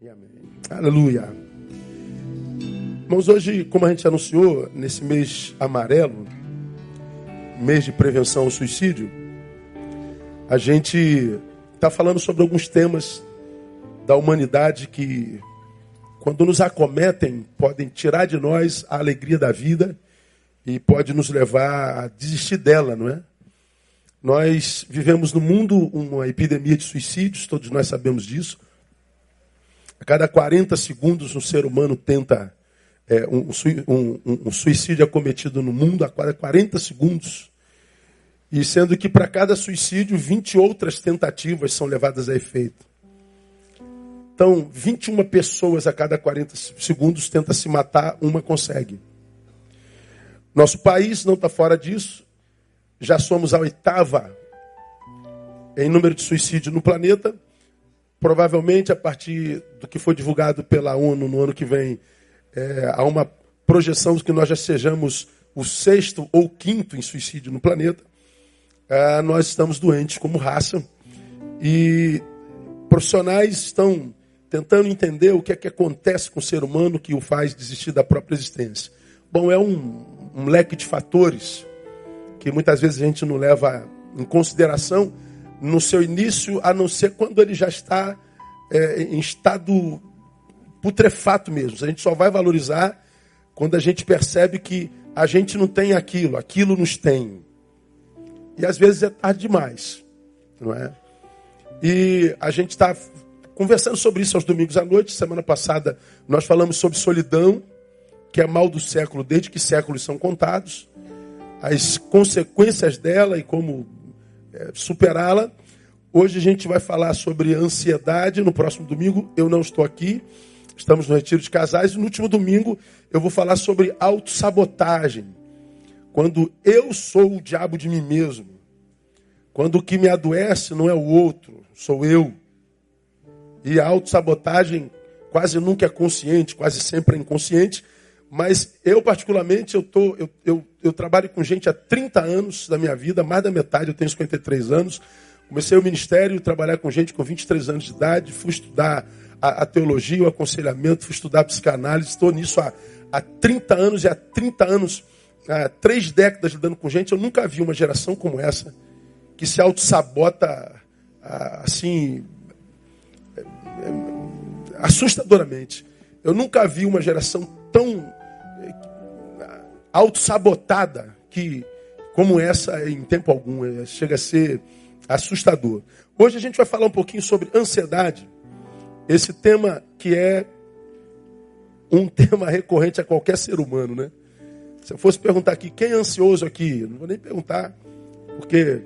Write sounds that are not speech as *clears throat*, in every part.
E amém. Aleluia. Irmãos, hoje, como a gente anunciou, nesse mês amarelo, mês de prevenção ao suicídio, a gente está falando sobre alguns temas da humanidade que, quando nos acometem, podem tirar de nós a alegria da vida e pode nos levar a desistir dela, não é? Nós vivemos no mundo uma epidemia de suicídios, todos nós sabemos disso. Cada 40 segundos, um ser humano tenta é, um, um, um, suicídio acometido no mundo a cada 40 segundos. E sendo que para cada suicídio, 20 outras tentativas são levadas a efeito. Então, 21 pessoas a cada 40 segundos tenta se matar, uma consegue. Nosso país não está fora disso. Já somos a oitava em número de suicídio no planeta. Provavelmente, a partir do que foi divulgado pela ONU no ano que vem, é, há uma projeção de que nós já sejamos o sexto ou quinto em suicídio no planeta. É, nós estamos doentes como raça e profissionais estão tentando entender o que é que acontece com o ser humano que o faz desistir da própria existência. Bom, é um, um leque de fatores que muitas vezes a gente não leva em consideração no seu início, a não ser quando ele já está é, em estado putrefato mesmo. A gente só vai valorizar quando a gente percebe que a gente não tem aquilo, aquilo nos tem. E às vezes é tarde demais, não é? E a gente está conversando sobre isso aos domingos à noite. Semana passada nós falamos sobre solidão, que é mal do século, desde que séculos são contados, as consequências dela e como superá-la. Hoje a gente vai falar sobre ansiedade. No próximo domingo eu não estou aqui, estamos no retiro de casais. No último domingo eu vou falar sobre autossabotagem. Quando eu sou o diabo de mim mesmo. Quando o que me adoece não é o outro, sou eu. E a autossabotagem quase nunca é consciente, quase sempre é inconsciente. Mas eu, particularmente, eu, tô, eu, eu, eu trabalho com gente há 30 anos da minha vida, mais da metade, eu tenho 53 anos. Comecei o ministério, trabalhar com gente com 23 anos de idade, fui estudar a, a teologia, o aconselhamento, fui estudar psicanálise, estou nisso há, há 30 anos e há 30 anos, há três décadas lidando com gente. Eu nunca vi uma geração como essa que se auto-sabota assim, é, é, assustadoramente. Eu nunca vi uma geração auto-sabotada que, como essa, em tempo algum, é, chega a ser assustador. Hoje a gente vai falar um pouquinho sobre ansiedade. Esse tema que é um *laughs* tema recorrente a qualquer ser humano, né? Se eu fosse perguntar aqui, quem é ansioso aqui? Não vou nem perguntar, porque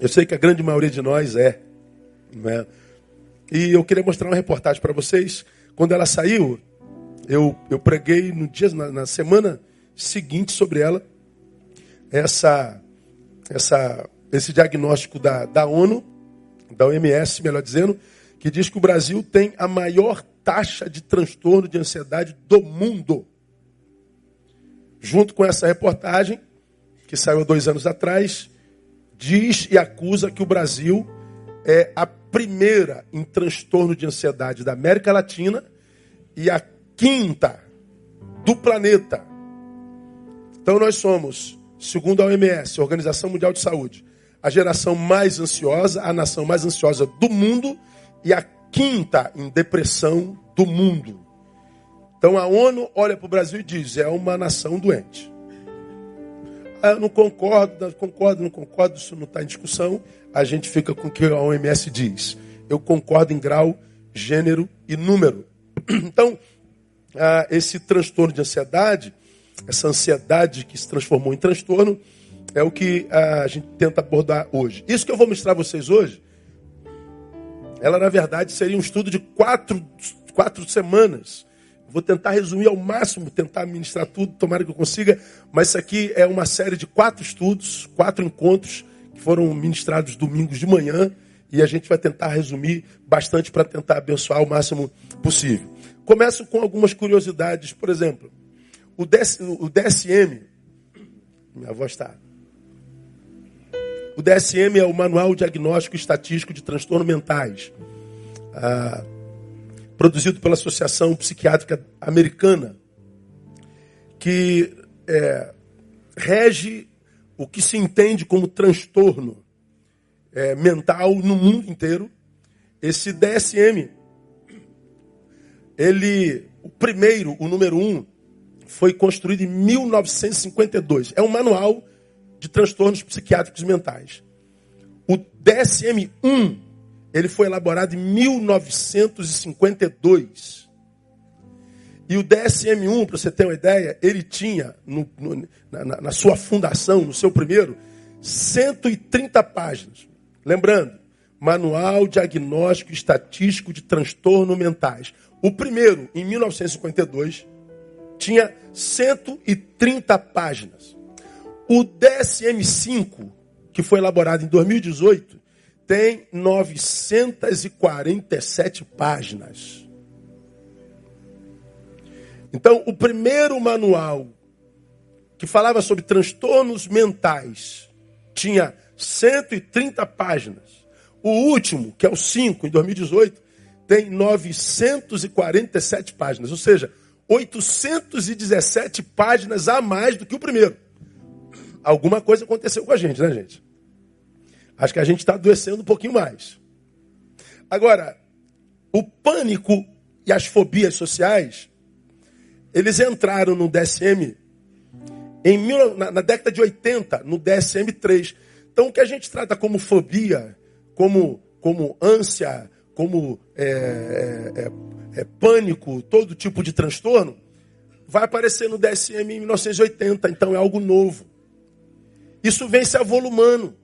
eu sei que a grande maioria de nós é. Né? E eu queria mostrar uma reportagem para vocês. Quando ela saiu, eu, eu preguei no dia, na, na semana seguinte sobre ela, essa, essa, esse diagnóstico da, da ONU, da OMS, melhor dizendo, que diz que o Brasil tem a maior taxa de transtorno de ansiedade do mundo. Junto com essa reportagem, que saiu dois anos atrás, diz e acusa que o Brasil é a primeira em transtorno de ansiedade da América Latina e a quinta do planeta. Então nós somos, segundo a OMS, Organização Mundial de Saúde, a geração mais ansiosa, a nação mais ansiosa do mundo e a quinta em depressão do mundo. Então a ONU olha para o Brasil e diz: é uma nação doente. Ah, eu não concordo, não concordo, não concordo, isso não está em discussão. A gente fica com o que a OMS diz. Eu concordo em grau, gênero e número. *clears throat* Então, ah, esse transtorno de ansiedade, essa ansiedade que se transformou em transtorno, é o que ah, a gente tenta abordar hoje. Isso que eu vou mostrar a vocês hoje, ela na verdade seria um estudo de quatro, quatro semanas. Vou tentar resumir ao máximo, tentar ministrar tudo, tomara que eu consiga, mas isso aqui é uma série de quatro estudos, quatro encontros que foram ministrados domingos de manhã e a gente vai tentar resumir bastante para tentar abençoar o máximo possível. Começo com algumas curiosidades. Por exemplo, o, DS, o DSM, minha voz está. O DSM é o Manual Diagnóstico Estatístico de Transtornos Mentais. ah, produzido pela Associação Psiquiátrica Americana, que é, rege o que se entende como transtorno é, mental no mundo inteiro. Esse DSM, ele, o primeiro, o número um, foi construído em 1952. É um manual de transtornos psiquiátricos mentais. O DSM-1, ele foi elaborado em 1952. E o DSM-1, para você ter uma ideia, ele tinha, no, no, na, na sua fundação, no seu primeiro, 130 páginas. Lembrando, Manual Diagnóstico Estatístico de Transtornos Mentais. O primeiro, em 1952, tinha 130 páginas. O DSM-5, que foi elaborado em 2018, tem 947 páginas. Então, o primeiro manual que falava sobre transtornos mentais tinha 130 páginas. O último, que é o 5, em 2018, tem 947 páginas. Ou seja, 817 páginas a mais do que o primeiro. Alguma coisa aconteceu com a gente, né, gente? Acho que a gente está adoecendo um pouquinho mais. Agora, o pânico e as fobias sociais, eles entraram no DSM em mil, na, na década de 80, no DSM-3. Então, o que a gente trata como fobia, como, como ânsia, como é, é, é é, pânico, todo tipo de transtorno, vai aparecer no DSM em 1980, então é algo novo. Isso vem se avolumando.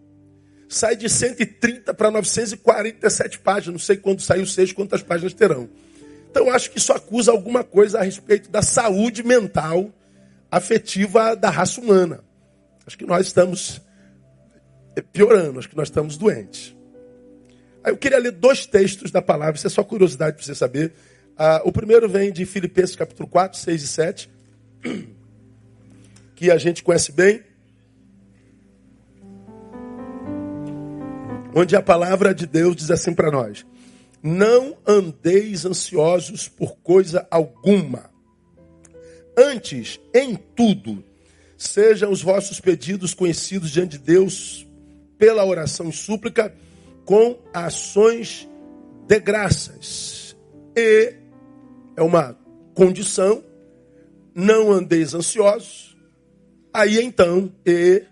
Sai de 130 para 947 páginas. Não sei quando saiu 6, quantas páginas terão. Então acho que isso acusa alguma coisa a respeito da saúde mental afetiva da raça humana. Acho que nós estamos piorando, acho que nós estamos doentes. Eu queria ler dois textos da palavra, isso é só curiosidade para você saber. Ah, o primeiro vem de Filipenses capítulo 4, 6 e 7, que a gente conhece bem. Onde a palavra de Deus diz assim para nós: Não andeis ansiosos por coisa alguma. Antes, em tudo, sejam os vossos pedidos conhecidos diante de Deus pela oração e súplica, com ações de graças. E é uma condição, não andeis ansiosos, aí então, e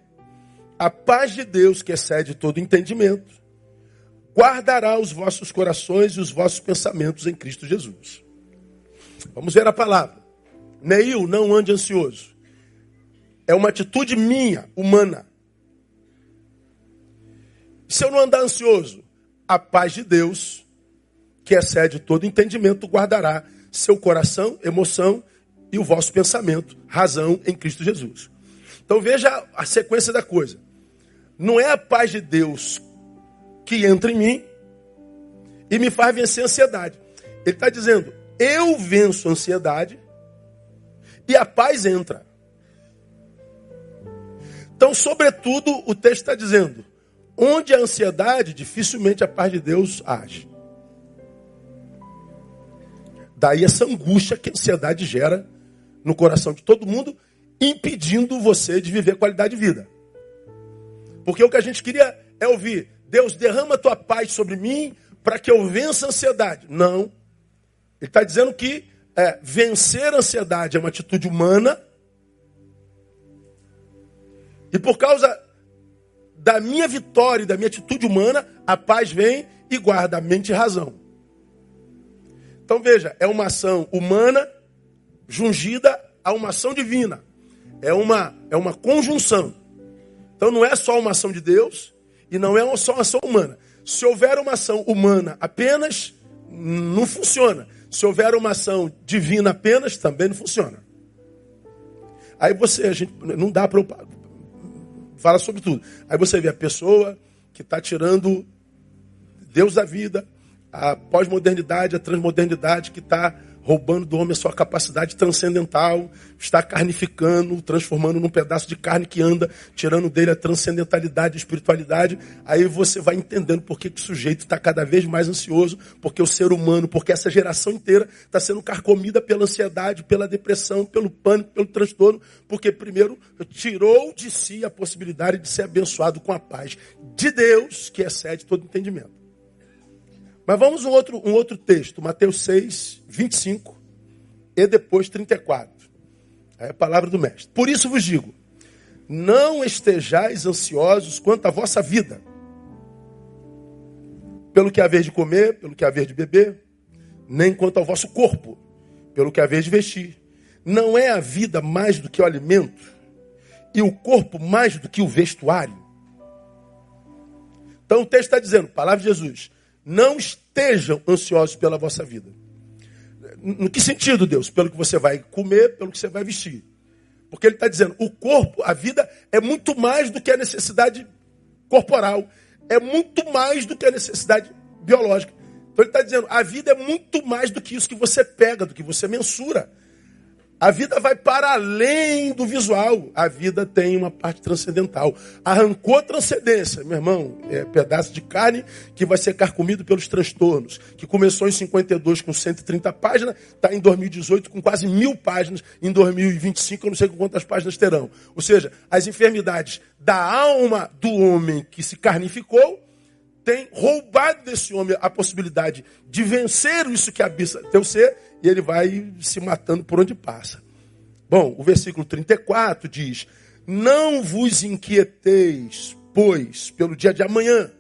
a paz de Deus, que excede todo entendimento, guardará os vossos corações e os vossos pensamentos em Cristo Jesus. Vamos ver a palavra. Neil, não ande ansioso. É uma atitude minha, humana. Se eu não andar ansioso, a paz de Deus, que excede todo entendimento, guardará seu coração, emoção e o vosso pensamento, razão em Cristo Jesus. Então veja a sequência da coisa. Não é a paz de Deus que entra em mim e me faz vencer a ansiedade. Ele está dizendo, eu venço a ansiedade e a paz entra. Então, sobretudo, o texto está dizendo, onde a ansiedade, dificilmente a paz de Deus age. Daí essa angústia que a ansiedade gera no coração de todo mundo, impedindo você de viver qualidade de vida. Porque o que a gente queria é ouvir: Deus derrama a tua paz sobre mim para que eu vença a ansiedade. Não. Ele está dizendo que é, vencer a ansiedade é uma atitude humana. E por causa da minha vitória e da minha atitude humana, a paz vem e guarda a mente e razão. Então veja, é uma ação humana jungida a uma ação divina. É uma, é uma conjunção. Então não é só uma ação de Deus e não é só uma ação humana. Se houver uma ação humana apenas, não funciona. Se houver uma ação divina apenas, também não funciona. Aí você, a gente, não dá para falar sobre tudo. Aí você vê a pessoa que está tirando Deus da vida, a pós-modernidade, a transmodernidade que está roubando do homem a sua capacidade transcendental, está carnificando, transformando num pedaço de carne que anda, tirando dele a transcendentalidade, a espiritualidade. Aí você vai entendendo por que, que o sujeito está cada vez mais ansioso, porque o ser humano, porque essa geração inteira está sendo carcomida pela ansiedade, pela depressão, pelo pânico, pelo transtorno, porque primeiro tirou de si a possibilidade de ser abençoado com a paz de Deus, que excede todo entendimento. Mas vamos um outro, um outro texto, Mateus 6, 25 e depois 34. É a palavra do mestre. Por isso vos digo: não estejais ansiosos quanto à vossa vida, pelo que haver de comer, pelo que haver de beber, nem quanto ao vosso corpo, pelo que haver de vestir. Não é a vida mais do que o alimento, e o corpo mais do que o vestuário. Então o texto está dizendo, palavra de Jesus, não estejam ansiosos pela vossa vida. No que sentido, Deus? Pelo que você vai comer, pelo que você vai vestir. Porque ele está dizendo, o corpo, a vida, é muito mais do que a necessidade corporal. É muito mais do que a necessidade biológica. Então ele está dizendo, a vida é muito mais do que isso que você pega, do que você mensura. A vida vai para além do visual. A vida tem uma parte transcendental. Arrancou a transcendência, meu irmão. É pedaço de carne que vai ser carcomido pelos transtornos. Que começou em 52 com 130 páginas, está em 2018 com quase mil páginas. Em 2025 eu não sei quantas páginas terão. Ou seja, as enfermidades da alma do homem que se carnificou tem roubado desse homem a possibilidade de vencer isso que habita teu ser e ele vai se matando por onde passa. Bom, o versículo 34 diz: Não vos inquieteis, pois, pelo dia de amanhã,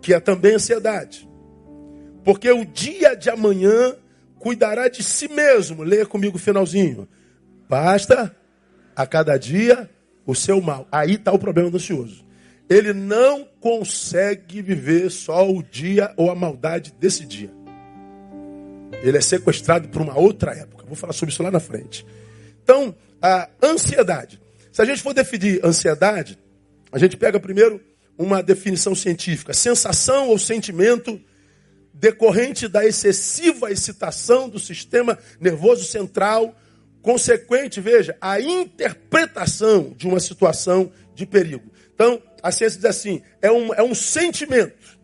que é também ansiedade. Porque o dia de amanhã cuidará de si mesmo. Leia comigo o finalzinho. Basta a cada dia o seu mal. Aí está o problema do ansioso. Ele não consegue viver só o dia ou a maldade desse dia. Ele é sequestrado por uma outra época. Vou falar sobre isso lá na frente. Então, a ansiedade. Se a gente for definir ansiedade, a gente pega primeiro uma definição científica: sensação ou sentimento decorrente da excessiva excitação do sistema nervoso central, consequente, veja, a interpretação de uma situação de perigo. Então, a ciência diz assim: é um, é um sentimento.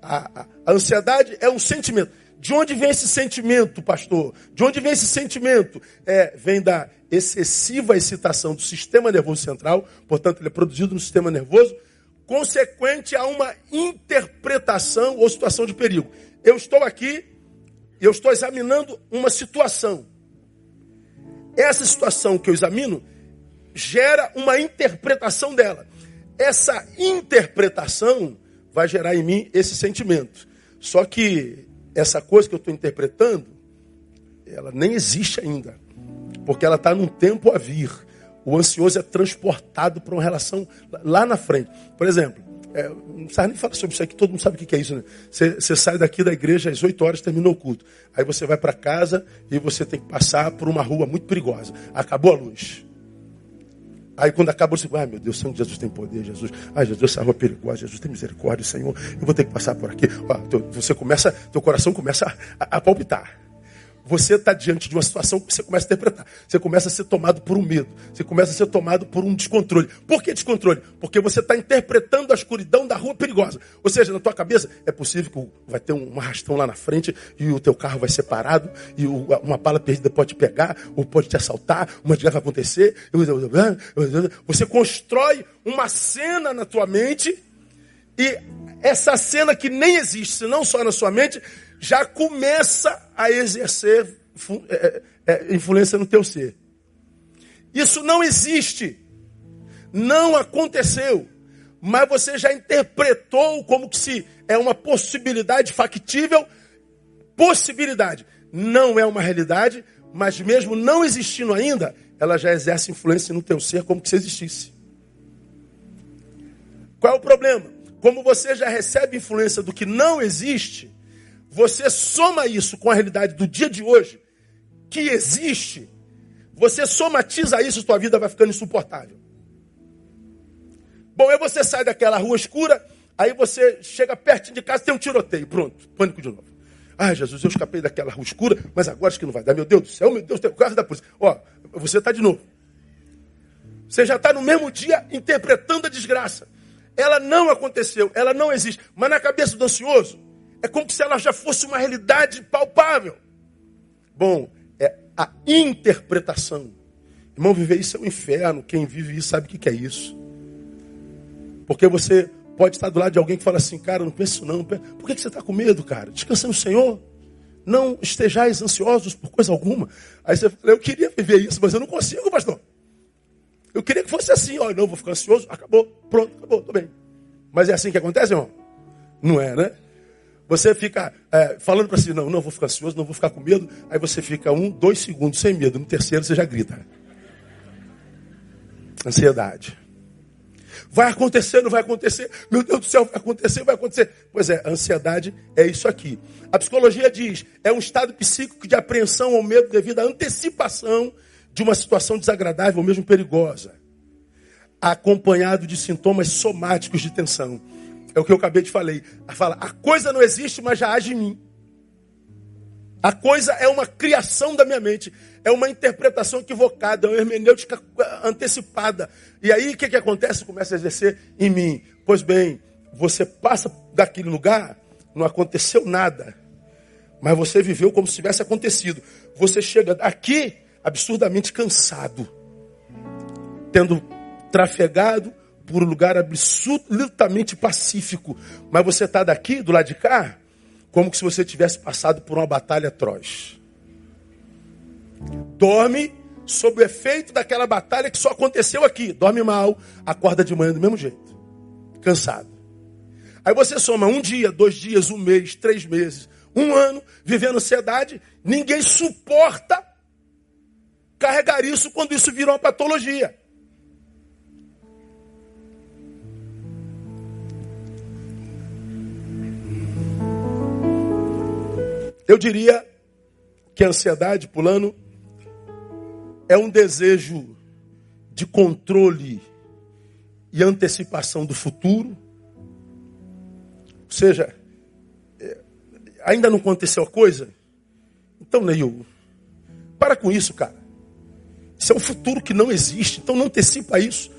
A, a, a ansiedade é um sentimento. De onde vem esse sentimento, pastor? De onde vem esse sentimento? É, vem da excessiva excitação do sistema nervoso central, portanto, ele é produzido no sistema nervoso, consequente a uma interpretação ou situação de perigo. Eu estou aqui, eu estou examinando uma situação. Essa situação que eu examino gera uma interpretação dela. Essa interpretação vai gerar em mim esse sentimento. Só que essa coisa que eu estou interpretando, ela nem existe ainda. Porque ela está num tempo a vir. O ansioso é transportado para uma relação lá na frente. Por exemplo, é, não precisa nem falar sobre isso aqui, todo mundo sabe o que é isso, né? Você, sai daqui da igreja às 8 horas, terminou o culto. Aí você vai para casa e você tem que passar por uma rua muito perigosa. Acabou a luz. Aí quando acaba, você ah, meu Deus, Senhor Jesus tem poder, Jesus. Ai, Jesus, é perigosa, Jesus tem misericórdia, Senhor. Eu vou ter que passar por aqui. Você começa, teu coração começa a, a palpitar você está diante de uma situação que você começa a interpretar. Você começa a ser tomado por um medo. Você começa a ser tomado por um descontrole. Por que descontrole? Porque você está interpretando a escuridão da rua perigosa. Ou seja, na tua cabeça, é possível que vai ter um arrastão lá na frente e o teu carro vai ser parado e uma bala perdida pode pegar ou pode te assaltar, uma desgraça vai acontecer. Você constrói uma cena na tua mente e essa cena que nem existe, não só na sua mente, já começa a exercer é, é, é, influência no teu ser. Isso não existe. Não aconteceu. Mas você já interpretou como que se é uma possibilidade factível. Possibilidade. Não é uma realidade, mas mesmo não existindo ainda, ela já exerce influência no teu ser como que se existisse. Qual é o problema? Como você já recebe influência do que não existe, você soma isso com a realidade do dia de hoje, que existe, você somatiza isso, sua vida vai ficando insuportável. Bom, aí você sai daquela rua escura, aí você chega perto de casa, tem um tiroteio, pronto, pânico de novo. Ah, Jesus, eu escapei daquela escura, mas agora acho que não vai dar. Meu Deus do céu, meu Deus, tem o carro da polícia. Ó, você está de novo. Você já está no mesmo dia interpretando a desgraça. Ela não aconteceu, ela não existe. Mas na cabeça do ansioso, é como se ela já fosse uma realidade palpável. Bom, é a interpretação. Irmão, viver isso é um inferno. Quem vive isso sabe o que é isso. Porque você pode estar do lado de alguém que fala assim, cara, não penso não. Por que você está com medo, cara? Descansa no Senhor. Não estejais ansiosos por coisa alguma. Aí você fala, eu queria viver isso, mas eu não consigo, pastor. Eu queria que fosse assim, ó, não vou ficar ansioso, acabou, pronto, acabou, tô bem. Mas é assim que acontece, irmão? Não é, né? Você fica é, falando para si, não, não vou ficar ansioso, não vou ficar com medo. Aí você fica um, dois segundos sem medo. No terceiro você já grita. Ansiedade. Vai acontecer, não vai acontecer. Meu Deus do céu, vai acontecer, vai acontecer. Pois é, a ansiedade é isso aqui. A psicologia diz, é um estado psíquico de apreensão ou medo devido à antecipação de uma situação desagradável ou mesmo perigosa, acompanhado de sintomas somáticos de tensão. É o que eu acabei de falei. Fala, a coisa não existe, mas já age em mim. A coisa é uma criação da minha mente, é uma interpretação equivocada, é uma hermenêutica antecipada. E aí o que, que acontece? Começa a exercer em mim. Pois bem, você passa daquele lugar, não aconteceu nada, mas você viveu como se tivesse acontecido. Você chega aqui absurdamente cansado, tendo trafegado por um lugar absolutamente pacífico, mas você está daqui, do lado de cá, como se você tivesse passado por uma batalha atroz. Dorme sob o efeito daquela batalha que só aconteceu aqui. Dorme mal, acorda de manhã do mesmo jeito. Cansado. Aí você soma um dia, dois dias, um mês, três meses, um ano, vivendo ansiedade. Ninguém suporta carregar isso quando isso virou uma patologia. Eu diria que a ansiedade, pulando, é um desejo de controle e antecipação do futuro. Ou seja, é, ainda não aconteceu a coisa? Então, Neil, para com isso, cara. Isso é um futuro que não existe, então não antecipa isso.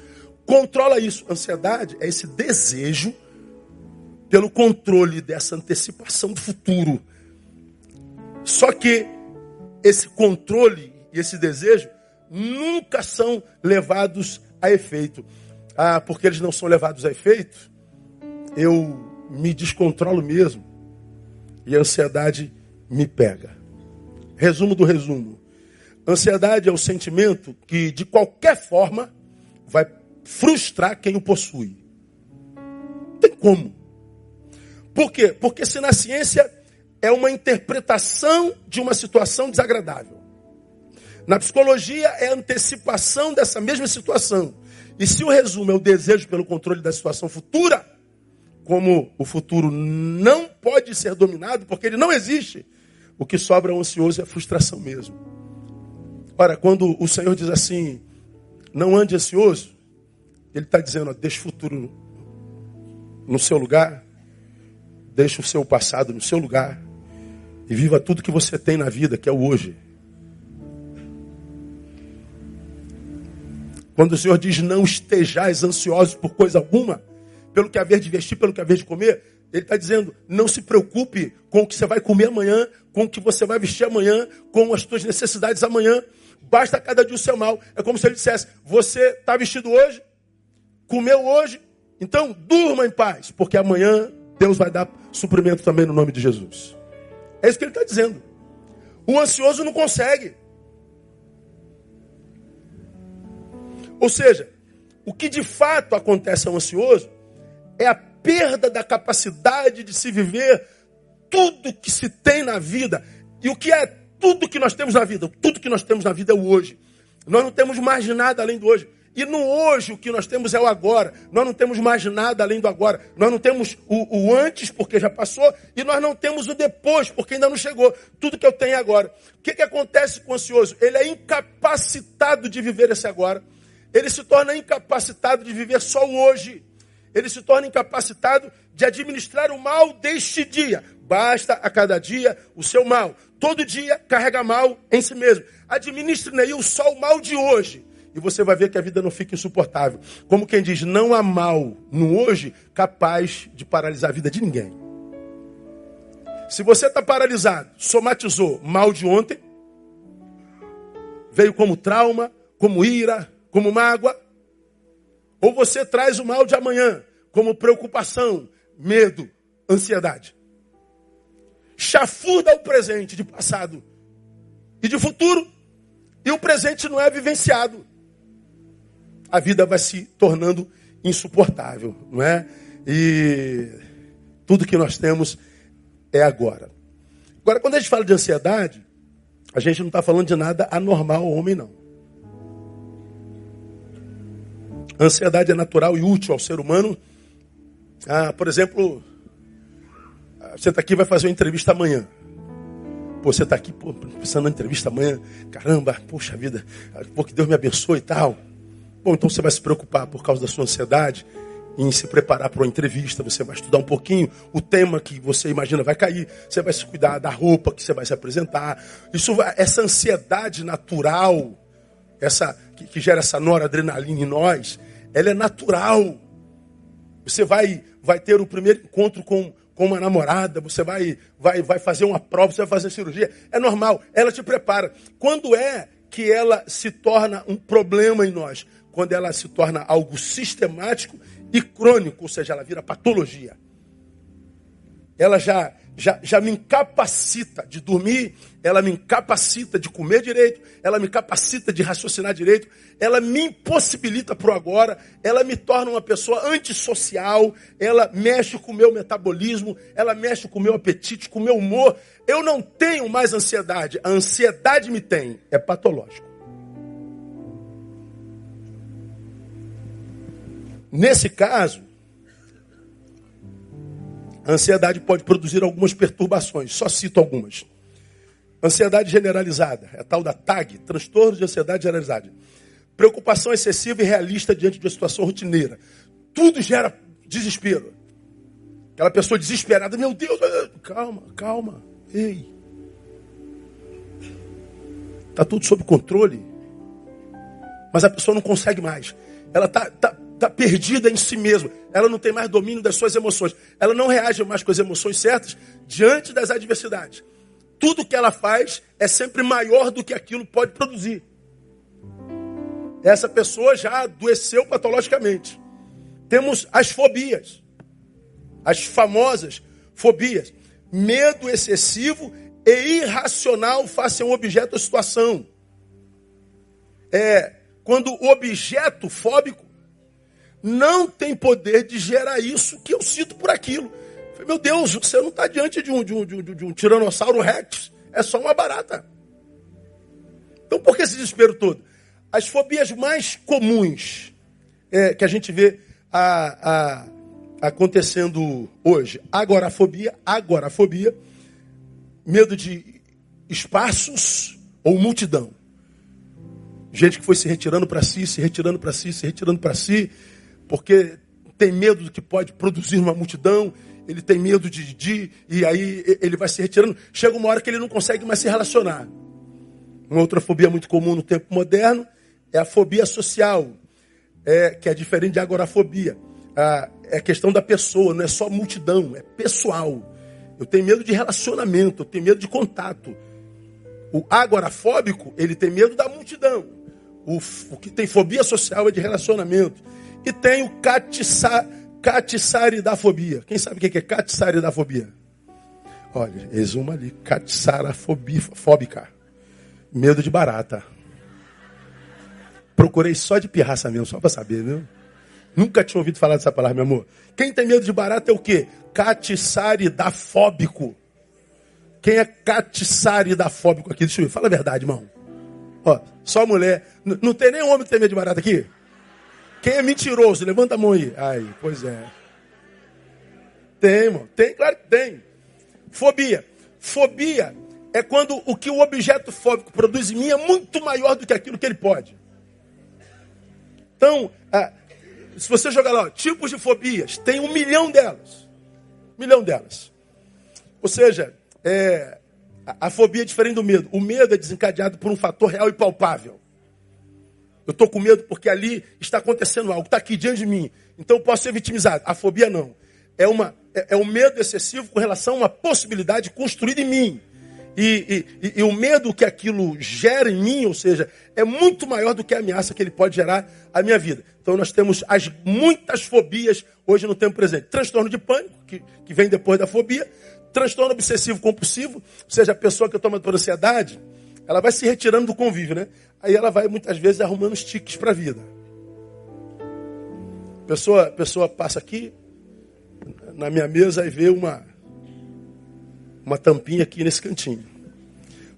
Controla isso. Ansiedade é esse desejo pelo controle dessa antecipação do futuro. Só que esse controle e esse desejo nunca são levados a efeito. Ah, porque eles não são levados a efeito, eu me descontrolo mesmo e a ansiedade me pega. Resumo do resumo. Ansiedade é o sentimento que, de qualquer forma, vai frustrar quem o possui. Não tem como. Por quê? Porque se na ciência é uma interpretação de uma situação desagradável. Na psicologia é a antecipação dessa mesma situação. E se o resumo é o desejo pelo controle da situação futura, como o futuro não pode ser dominado, porque ele não existe, o que sobra ao ansioso é a frustração mesmo. Ora, quando o Senhor diz assim, não ande ansioso, Ele está dizendo, ó, deixa o futuro no seu lugar, deixa o seu passado no seu lugar, e viva tudo que você tem na vida, que é o hoje. Quando o Senhor diz não estejais ansiosos por coisa alguma, pelo que haver de vestir, pelo que haver de comer, Ele está dizendo, não se preocupe com o que você vai comer amanhã, com o que você vai vestir amanhã, com as suas necessidades amanhã. Basta cada dia o seu mal. É como se ele dissesse, você está vestido hoje, comeu hoje, então durma em paz, porque amanhã Deus vai dar suprimento também no nome de Jesus. É isso que ele está dizendo. O ansioso não consegue. Ou seja, o que de fato acontece ao ansioso é a perda da capacidade de se viver tudo que se tem na vida. E o que é tudo que nós temos na vida? Tudo que nós temos na vida é o hoje. Nós não temos mais nada além do hoje. E no hoje o que nós temos é o agora. Nós não temos mais nada além do agora. Nós não temos o, o, antes, porque já passou, e nós não temos o depois, porque ainda não chegou. Tudo que eu tenho é agora. O que, que acontece com o ansioso? Ele é incapacitado de viver esse agora. Ele se torna incapacitado de viver só o hoje. ele se torna incapacitado de administrar o mal deste dia. Basta a cada dia o seu mal. Todo dia carrega mal em si mesmo. Administre Neil só o mal de hoje. E você vai ver que a vida não fica insuportável. Como quem diz, não há mal no hoje capaz de paralisar a vida de ninguém. Se você está paralisado, somatizou mal de ontem, veio como trauma, como ira, como mágoa, ou você traz o mal de amanhã, como preocupação, medo, ansiedade. Chafurda o presente de passado e de futuro, e o presente não é vivenciado. A vida vai se tornando insuportável, não é? E tudo que nós temos é agora. Agora, quando a gente fala de ansiedade, a gente não está falando de nada anormal ao homem, não. A ansiedade é natural e útil ao ser humano. Ah, por exemplo, você está aqui vai fazer uma entrevista amanhã. Pô, você está aqui pô, pensando na entrevista amanhã. Caramba, poxa vida, pô, que Deus me abençoe e tal. Bom, então você vai se preocupar por causa da sua ansiedade em se preparar para uma entrevista, você vai estudar um pouquinho o tema que você imagina vai cair, você vai se cuidar da roupa que você vai se apresentar. Isso, essa ansiedade natural, essa que, que gera essa noradrenalina em nós, ela é natural. Você vai vai ter o primeiro encontro com, com uma namorada, você vai, vai, vai fazer uma prova, você vai fazer cirurgia. É normal, ela te prepara. Quando é que ela se torna um problema em nós? Quando ela se torna algo sistemático e crônico, ou seja, ela vira patologia. Ela já, já, já me incapacita de dormir, ela me incapacita de comer direito, ela me incapacita de raciocinar direito, ela me impossibilita para o agora, ela me torna uma pessoa antissocial, ela mexe com o meu metabolismo, ela mexe com o meu apetite, com o meu humor. Eu não tenho mais ansiedade, a ansiedade me tem, é patológico. Nesse caso, a ansiedade pode produzir algumas perturbações, só cito algumas. Ansiedade generalizada, é tal da TAG, transtorno de ansiedade generalizada. Preocupação excessiva e realista diante de uma situação rotineira. Tudo gera desespero. Aquela pessoa desesperada, meu Deus, calma, calma, ei. Está tudo sob controle. Mas a pessoa não consegue mais. Ela está tá, está perdida em si mesma. Ela não tem mais domínio das suas emoções. Ela não reage mais com as emoções certas diante das adversidades. Tudo que ela faz é sempre maior do que aquilo pode produzir. Essa pessoa já adoeceu patologicamente. Temos as fobias. As famosas fobias. Medo excessivo e irracional face a um objeto ou situação. É quando o objeto fóbico não tem poder de gerar isso que eu cito por aquilo. Falei, meu Deus, você não está diante de um, de, um, de, um, de um tiranossauro rex, é só uma barata. Então por que esse desespero todo? As fobias mais comuns é, que a gente vê a, a, acontecendo hoje. Agorafobia, agorafobia, medo de espaços ou multidão. Gente que foi se retirando para si, se retirando para si, se retirando para si, porque tem medo do que pode produzir uma multidão, ele tem medo de, de, e aí ele vai se retirando. Chega uma hora que ele não consegue mais se relacionar. Uma outra fobia muito comum no tempo moderno é a fobia social, é, que é diferente de agorafobia. Ah, é questão da pessoa, não é só multidão, é pessoal. Eu tenho medo de relacionamento, eu tenho medo de contato. O agorafóbico, ele tem medo da multidão. O, o que tem fobia social é de relacionamento. E tem o catissari-da-fobia. Quem sabe o que é catissari-da-fobia? Olha, exuma ali, catissarafóbica. Medo de barata. Procurei só de pirraça mesmo, só para saber, viu? Nunca tinha ouvido falar dessa palavra, meu amor. Quem tem medo de barata é o quê? Catissari-da-fóbico. Quem é catissari-da-fóbico aqui? Deixa eu ver, fala a verdade, irmão. Ó, só mulher. N não tem nem homem que tem medo de barata aqui? Quem é mentiroso? Levanta a mão aí. Aí, pois é. Tem, irmão. Tem, claro que tem. Fobia. Fobia é quando o que o objeto fóbico produz em mim é muito maior do que aquilo que ele pode. Então, se você jogar lá, tipos de fobias, tem um milhão delas. Um milhão delas. Ou seja, é, a, a fobia é diferente do medo. O medo é desencadeado por um fator real e palpável. Eu estou com medo porque ali está acontecendo algo, está aqui diante de mim. Então eu posso ser vitimizado. A fobia não. É, uma, é, é um medo excessivo com relação a uma possibilidade construída em mim. E, e, e, o medo que aquilo gera em mim, ou seja, é muito maior do que a ameaça que ele pode gerar à minha vida. Então nós temos as muitas fobias hoje no tempo presente. Transtorno de pânico, que, que vem depois da fobia. Transtorno obsessivo compulsivo, ou seja, a pessoa que toma por ansiedade, ela vai se retirando do convívio, né? Aí ela vai muitas vezes arrumando os tiques para a vida. Pessoa, pessoa passa aqui na minha mesa e vê uma uma tampinha aqui nesse cantinho.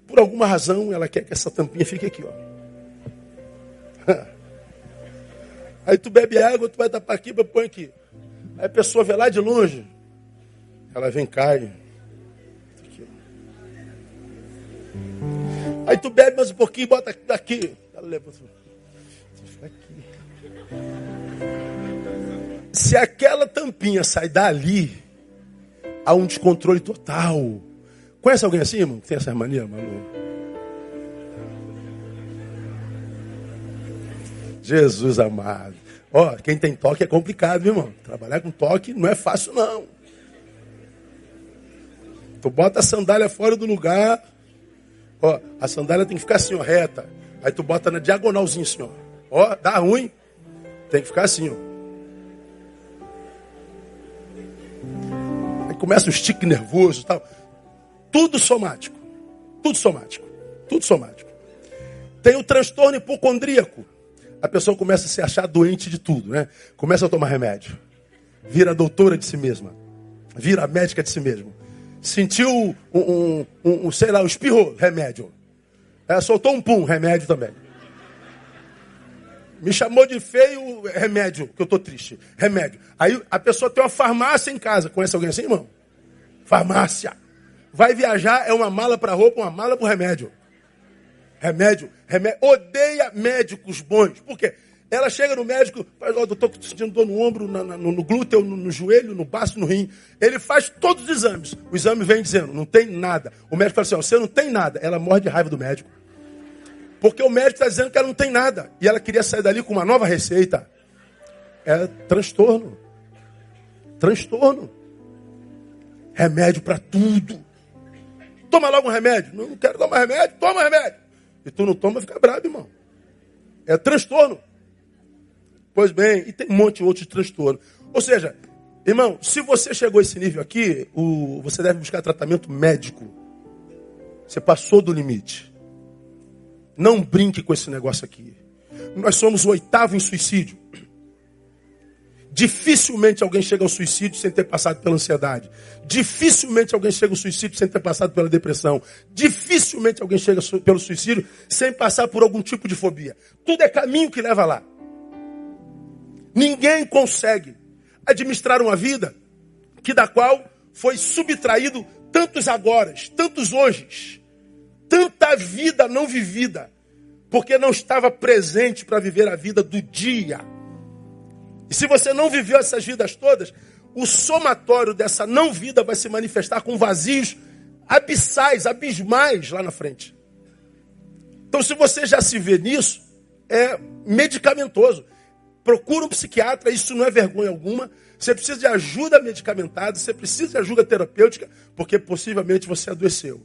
Por alguma razão, ela quer que essa tampinha fique aqui, ó. *laughs* Aí tu bebe água, tu vai tapar aqui, põe aqui. Aí a pessoa vê lá de longe, ela vem cai. Aí tu bebe mais um pouquinho e bota daqui. Ela aqui. Se aquela tampinha sai dali, há um descontrole total. Conhece alguém assim, irmão? Que tem essa mania, mano? Jesus amado. Ó, quem tem toque é complicado, meu irmão. Trabalhar com toque não é fácil, não. Tu bota a sandália fora do lugar. Ó, a sandália tem que ficar assim, ó, reta. Aí tu bota na diagonalzinha assim, ó. Ó, dá ruim. Tem que ficar assim, ó. começa o estique nervoso e tal. Tudo somático. Tudo somático. Tudo somático. Tem o transtorno hipocondríaco. A pessoa começa a se achar doente de tudo, né? Começa a tomar remédio. Vira doutora de si mesma. Vira médica de si mesma. Sentiu um, um, um, um sei lá, um espirro, remédio. É, soltou um pum, remédio também. Me chamou de feio, remédio, que eu tô triste. Remédio. Aí a pessoa tem uma farmácia em casa. Conhece alguém assim, irmão? Farmácia. Vai viajar, é uma mala para roupa, uma mala para remédio. Remédio, remédio. Odeia médicos bons. Por quê? Ela chega no médico, faz, ó, oh, doutor, sentindo dor no ombro, no, no, no glúteo, no, no, joelho, no baço, no rim. Ele faz todos os exames. O exame vem dizendo, não tem nada. O médico fala assim, ó, você não tem nada. Ela morre de raiva do médico. Porque o médico está dizendo que ela não tem nada. E ela queria sair dali com uma nova receita. É transtorno. Transtorno. Remédio para tudo. Toma logo um remédio. Não, não quero tomar remédio. Toma remédio. E tu não toma, fica bravo, irmão. É transtorno. Pois bem, e tem um monte de outros transtornos. Ou seja, irmão, se você chegou a esse nível aqui, o, você deve buscar tratamento médico. Você passou do limite. Não brinque com esse negócio aqui. Nós somos o oitavo em suicídio. Dificilmente alguém chega ao suicídio sem ter passado pela ansiedade. Dificilmente alguém chega ao suicídio sem ter passado pela depressão. Dificilmente alguém chega pelo suicídio sem passar por algum tipo de fobia. Tudo é caminho que leva lá. Ninguém consegue administrar uma vida que da qual foi subtraído tantos agora, tantos hoje, tanta vida não vivida, porque não estava presente para viver a vida do dia. E se você não viveu essas vidas todas, o somatório dessa não vida vai se manifestar com vazios abissais, abismais lá na frente. Então, se você já se vê nisso, é medicamentoso. Procura um psiquiatra, isso não é vergonha alguma. Você precisa de ajuda medicamentada, você precisa de ajuda terapêutica, porque possivelmente você adoeceu.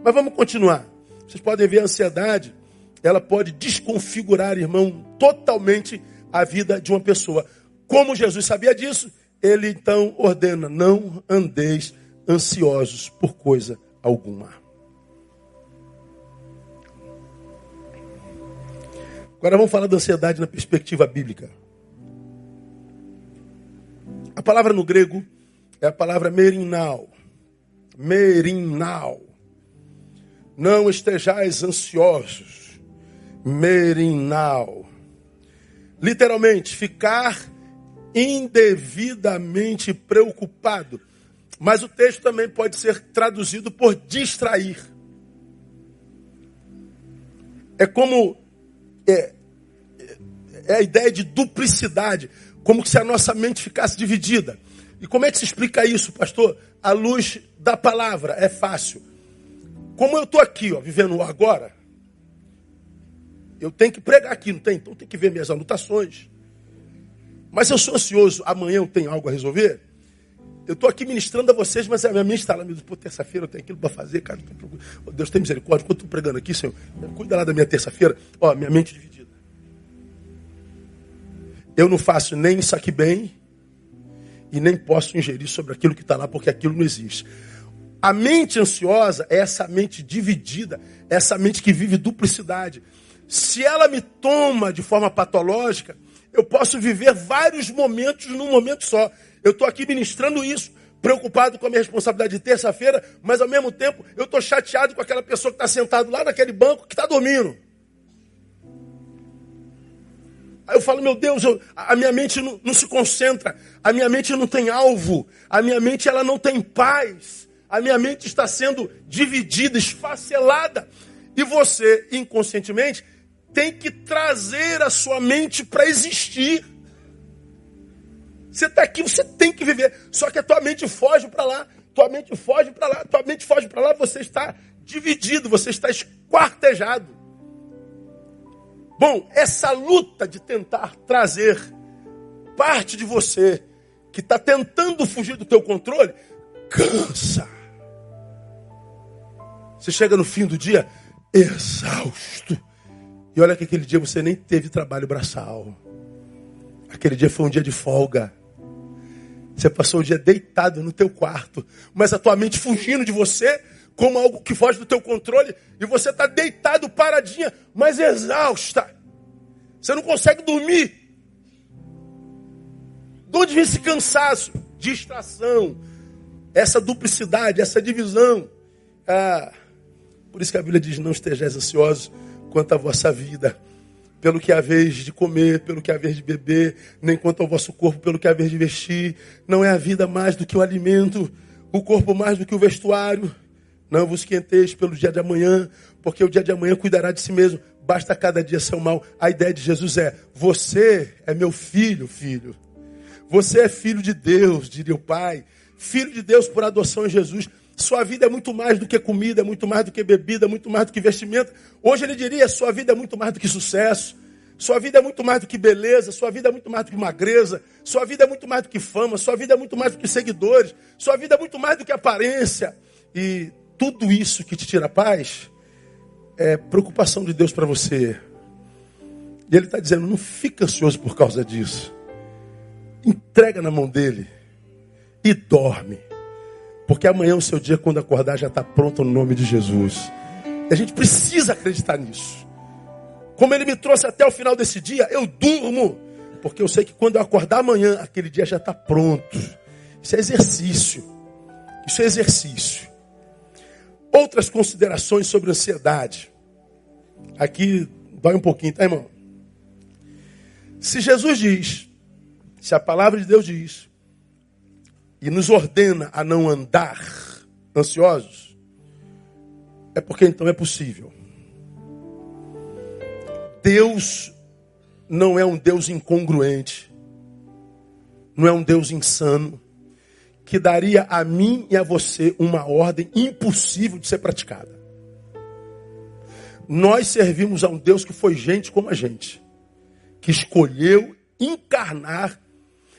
Mas vamos continuar. Vocês podem ver a ansiedade, ela pode desconfigurar, irmão, totalmente a vida de uma pessoa. Como Jesus sabia disso, ele então ordena: não andeis ansiosos por coisa alguma. Agora vamos falar da ansiedade na perspectiva bíblica. A palavra no grego é a palavra merinal. Merinal. Não estejais ansiosos. Merinal. Literalmente, ficar indevidamente preocupado. Mas o texto também pode ser traduzido por distrair. É como é, é a ideia de duplicidade. como se a nossa mente ficasse dividida. E como é que se explica isso, pastor? A luz da palavra é fácil. Como eu estou aqui, ó, vivendo agora, eu tenho que pregar aqui, não tem? Então tem que ver minhas anotações. Mas eu sou ansioso, amanhã eu tenho algo a resolver. Eu estou aqui ministrando a vocês, mas a minha mente está lá, meu Pô, terça-feira eu tenho aquilo para fazer, cara. Deus tem misericórdia. Enquanto estou pregando aqui, Senhor, cuida lá da minha terça-feira. Ó, minha mente dividida. Eu não faço nem isso aqui bem e nem posso ingerir sobre aquilo que está lá, porque aquilo não existe. A mente ansiosa é essa mente dividida, é essa mente que vive duplicidade. Se ela me toma de forma patológica, eu posso viver vários momentos num momento só. Eu estou aqui ministrando isso, preocupado com a minha responsabilidade de terça-feira, mas ao mesmo tempo eu estou chateado com aquela pessoa que está sentado lá naquele banco que está dormindo. Aí eu falo, meu Deus, eu, a minha mente não, não, se concentra, a minha mente não tem alvo, a minha mente ela não tem paz, a minha mente está sendo dividida, esfacelada. E você, inconscientemente, tem que trazer a sua mente para existir. Você está aqui, você tem que viver. Só que a tua mente foge para lá, tua mente foge para lá, tua mente foge para lá, você está dividido, você está esquartejado. Bom, essa luta de tentar trazer parte de você que está tentando fugir do teu controle, cansa. Você chega no fim do dia exausto. E olha que aquele dia você nem teve trabalho braçal. Aquele dia foi um dia de folga. Você passou o dia deitado no teu quarto, mas a tua mente fugindo de você como algo que foge do teu controle, e você está deitado, paradinha, mas exausta. Você não consegue dormir. De onde vem esse cansaço? Distração. Essa duplicidade, essa divisão. Ah, por isso que a Bíblia diz: não estejais ansiosos quanto à vossa vida pelo que há vez de comer, pelo que há vez de beber, nem quanto ao vosso corpo, pelo que há vez de vestir. Não é a vida mais do que o alimento, o corpo mais do que o vestuário. Não vos quenteis pelo dia de amanhã, porque o dia de amanhã cuidará de si mesmo. Basta cada dia seu mal. A ideia de Jesus é: você é meu filho, filho. Você é filho de Deus, diria o Pai. Filho de Deus por adoção em Jesus. Sua vida é muito mais do que comida, é muito mais do que bebida, é muito mais do que vestimento. Hoje ele diria: sua vida é muito mais do que sucesso. Sua vida é muito mais do que beleza, sua vida é muito mais do que magreza, sua vida é muito mais do que fama, sua vida é muito mais do que seguidores, sua vida é muito mais do que aparência. E tudo isso que te tira paz é preocupação de Deus para você. E ele está dizendo: não fica ansioso por causa disso. Entrega na mão dele e dorme. Porque amanhã o seu dia, quando acordar, já está pronto no nome de Jesus. E a gente precisa acreditar nisso. Como ele me trouxe até o final desse dia, eu durmo. Porque eu sei que quando eu acordar amanhã, aquele dia já está pronto. Isso é exercício. Isso é exercício. Outras considerações sobre ansiedade. Aqui vai um pouquinho, tá, irmão? Se Jesus diz, se a palavra de Deus diz, e nos ordena a não andar ansiosos, é porque então é possível. Deus não é um Deus incongruente, não é um Deus insano, que daria a mim e a você uma ordem impossível de ser praticada. Nós servimos a um Deus que foi gente como a gente, que escolheu encarnar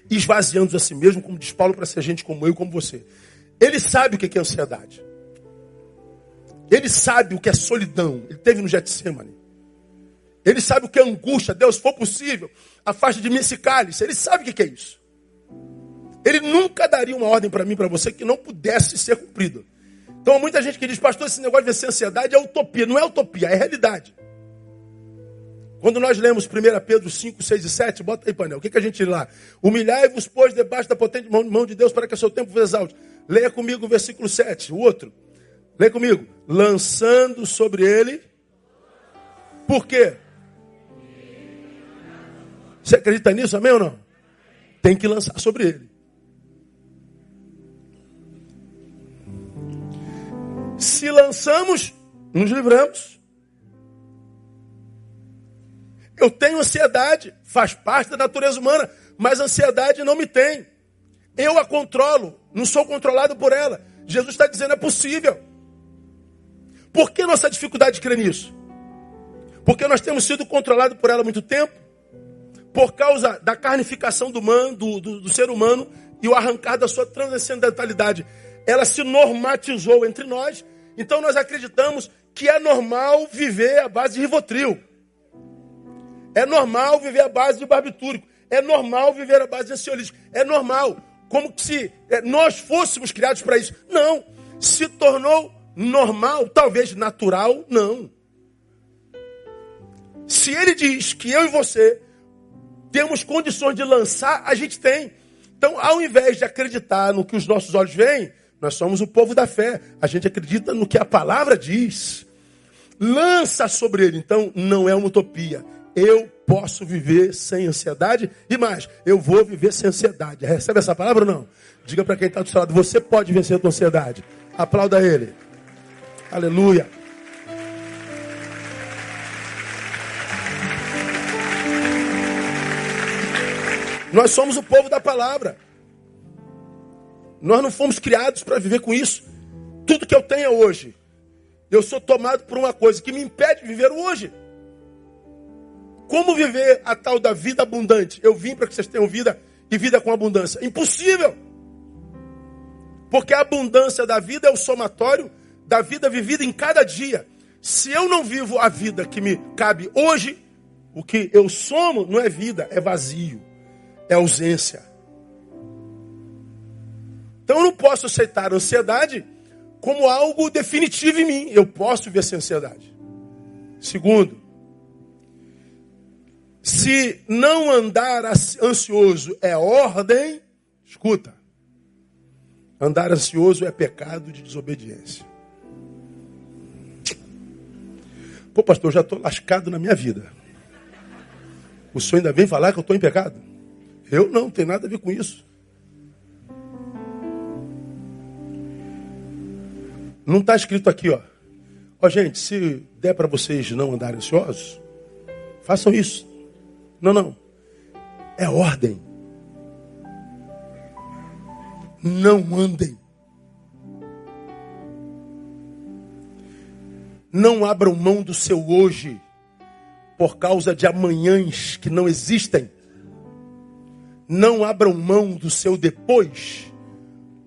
esvaziando a si mesmo, como diz Paulo, para ser gente como eu e como você. Ele sabe o que é ansiedade. Ele sabe o que é solidão. Ele teve no Getsemane. Ele sabe o que é angústia. Deus, se for possível, afaste de mim esse cálice. Ele sabe o que é isso. Ele nunca daria uma ordem para mim, para você, que não pudesse ser cumprida. Então, muita gente que diz, pastor, esse negócio de vencer ansiedade é utopia. Não é utopia, é realidade. Quando nós lemos 1 Pedro 5, 6 e 7, bota aí, painel. O que, que a gente lê lá? Humilhai-vos, pois, debaixo da potente mão de Deus, para que o seu tempo vos exalte. Leia comigo o versículo 7, o outro. Leia comigo. Lançando sobre ele. Por quê? Você acredita nisso, amém ou não? Tem que lançar sobre ele. Se lançamos, nos livramos. Eu tenho ansiedade, faz parte da natureza humana, mas ansiedade não me tem. Eu a controlo, não sou controlado por ela. Jesus está dizendo: é possível. Por que nossa dificuldade de crer nisso? Porque nós temos sido controlados por ela há muito tempo, por causa da carnificação do, man, do, do, do ser humano e o arrancar da sua transcendentalidade. Ela se normatizou entre nós, então nós acreditamos que é normal viver à base de rivotril. É normal viver à base de barbitúrico. É normal viver à base de ansiolítico. É normal. Como se é, nós fôssemos criados para isso. Não. Se tornou normal, talvez natural, não. Se ele diz que eu e você temos condições de lançar, a gente tem. Então, ao invés de acreditar no que os nossos olhos veem, nós somos o povo da fé. A gente acredita no que a palavra diz. Lança sobre ele. Então, não é uma utopia eu posso viver sem ansiedade e mais, eu vou viver sem ansiedade. Recebe essa palavra ou não? Diga para quem está do seu lado, você pode vencer a tua ansiedade. Aplauda ele. Aleluia. Nós somos o povo da palavra. Nós não fomos criados para viver com isso. Tudo que eu tenho hoje, eu sou tomado por uma coisa que me impede de viver hoje. Como viver a tal da vida abundante? Eu vim para que vocês tenham vida e vida com abundância. Impossível! Porque a abundância da vida é o somatório da vida vivida em cada dia. Se eu não vivo a vida que me cabe hoje, o que eu somo não é vida, é vazio, é ausência. Então eu não posso aceitar a ansiedade como algo definitivo em mim. Eu posso viver sem ansiedade. Segundo, se não andar ansioso é ordem, escuta. Andar ansioso é pecado de desobediência. Pô, pastor, eu já estou lascado na minha vida. O senhor ainda vem falar que eu estou em pecado? Eu não, tem nada a ver com isso. Não está escrito aqui, ó. Ó, gente, se der para vocês não andarem ansiosos, façam isso. Não, não. É ordem. Não andem. Não abram mão do seu hoje por causa de amanhãs que não existem. Não abram mão do seu depois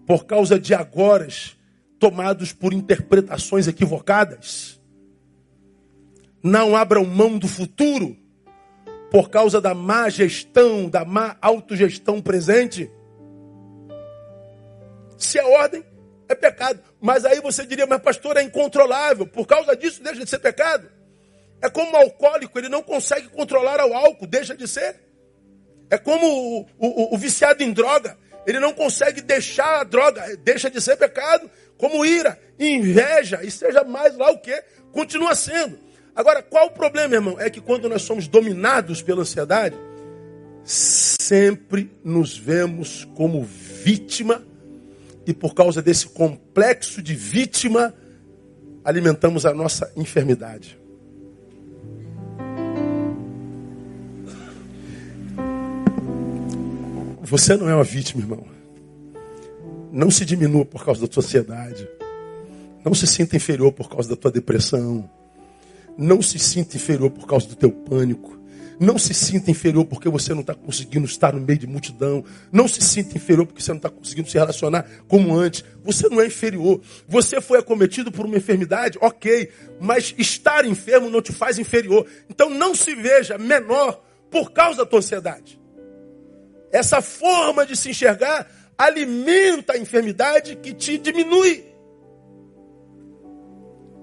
por causa de agoras tomados por interpretações equivocadas. Não abram mão do futuro por causa da má gestão, da má autogestão presente. Se é ordem, é pecado. Mas aí você diria, mas pastor, é incontrolável. Por causa disso, deixa de ser pecado. É como o alcoólico, ele não consegue controlar o álcool, deixa de ser. É como o, o, o viciado em droga, ele não consegue deixar a droga, deixa de ser pecado. Como ira, inveja, e seja mais lá o que, continua sendo. Agora, qual o problema, irmão? É que quando nós somos dominados pela ansiedade, sempre nos vemos como vítima, e por causa desse complexo de vítima, alimentamos a nossa enfermidade. Você não é uma vítima, irmão. Não se diminua por causa da tua ansiedade. Não se sinta inferior por causa da tua depressão. Não se sinta inferior por causa do teu pânico. Não se sinta inferior porque você não está conseguindo estar no meio de multidão. Não se sinta inferior porque você não está conseguindo se relacionar como antes. Você não é inferior. Você foi acometido por uma enfermidade, ok. Mas estar enfermo não te faz inferior. Então não se veja menor por causa da tua ansiedade. Essa forma de se enxergar alimenta a enfermidade que te diminui.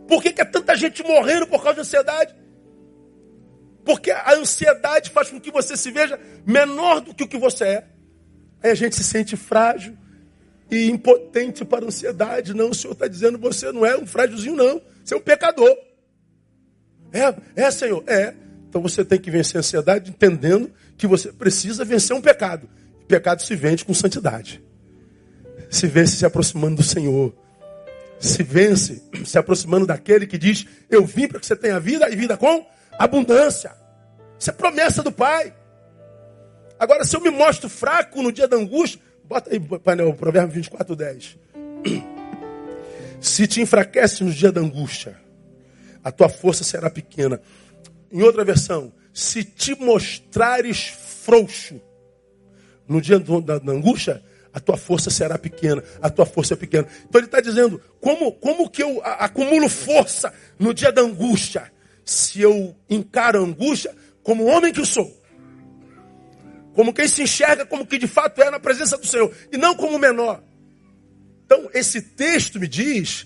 Por que, que é tanta gente morrendo por causa de ansiedade? Porque a ansiedade faz com que você se veja menor do que o que você é. Aí a gente se sente frágil e impotente para a ansiedade. Não, o Senhor está dizendo, você não é um frágilzinho, não. Você é um pecador. É, é, Senhor, é. Então você tem que vencer a ansiedade entendendo que você precisa vencer um pecado. Pecado se vence com santidade. Se vence se aproximando do Senhor se vence se aproximando daquele que diz: Eu vim para que você tenha vida e vida com abundância. Isso é promessa do Pai. Agora, se eu me mostro fraco no dia da angústia, bota aí, painel, Provérbio 24, 10. Se te enfraquece no dia da angústia, a tua força será pequena. Em outra versão, se te mostrares frouxo no dia da, da angústia, a tua força será pequena, a tua força é pequena. Então ele está dizendo, como, como que eu acumulo força no dia da angústia? Se eu encaro a angústia como o homem que eu sou. Como quem se enxerga como que de fato é na presença do Senhor, e não como menor. Então, esse texto me diz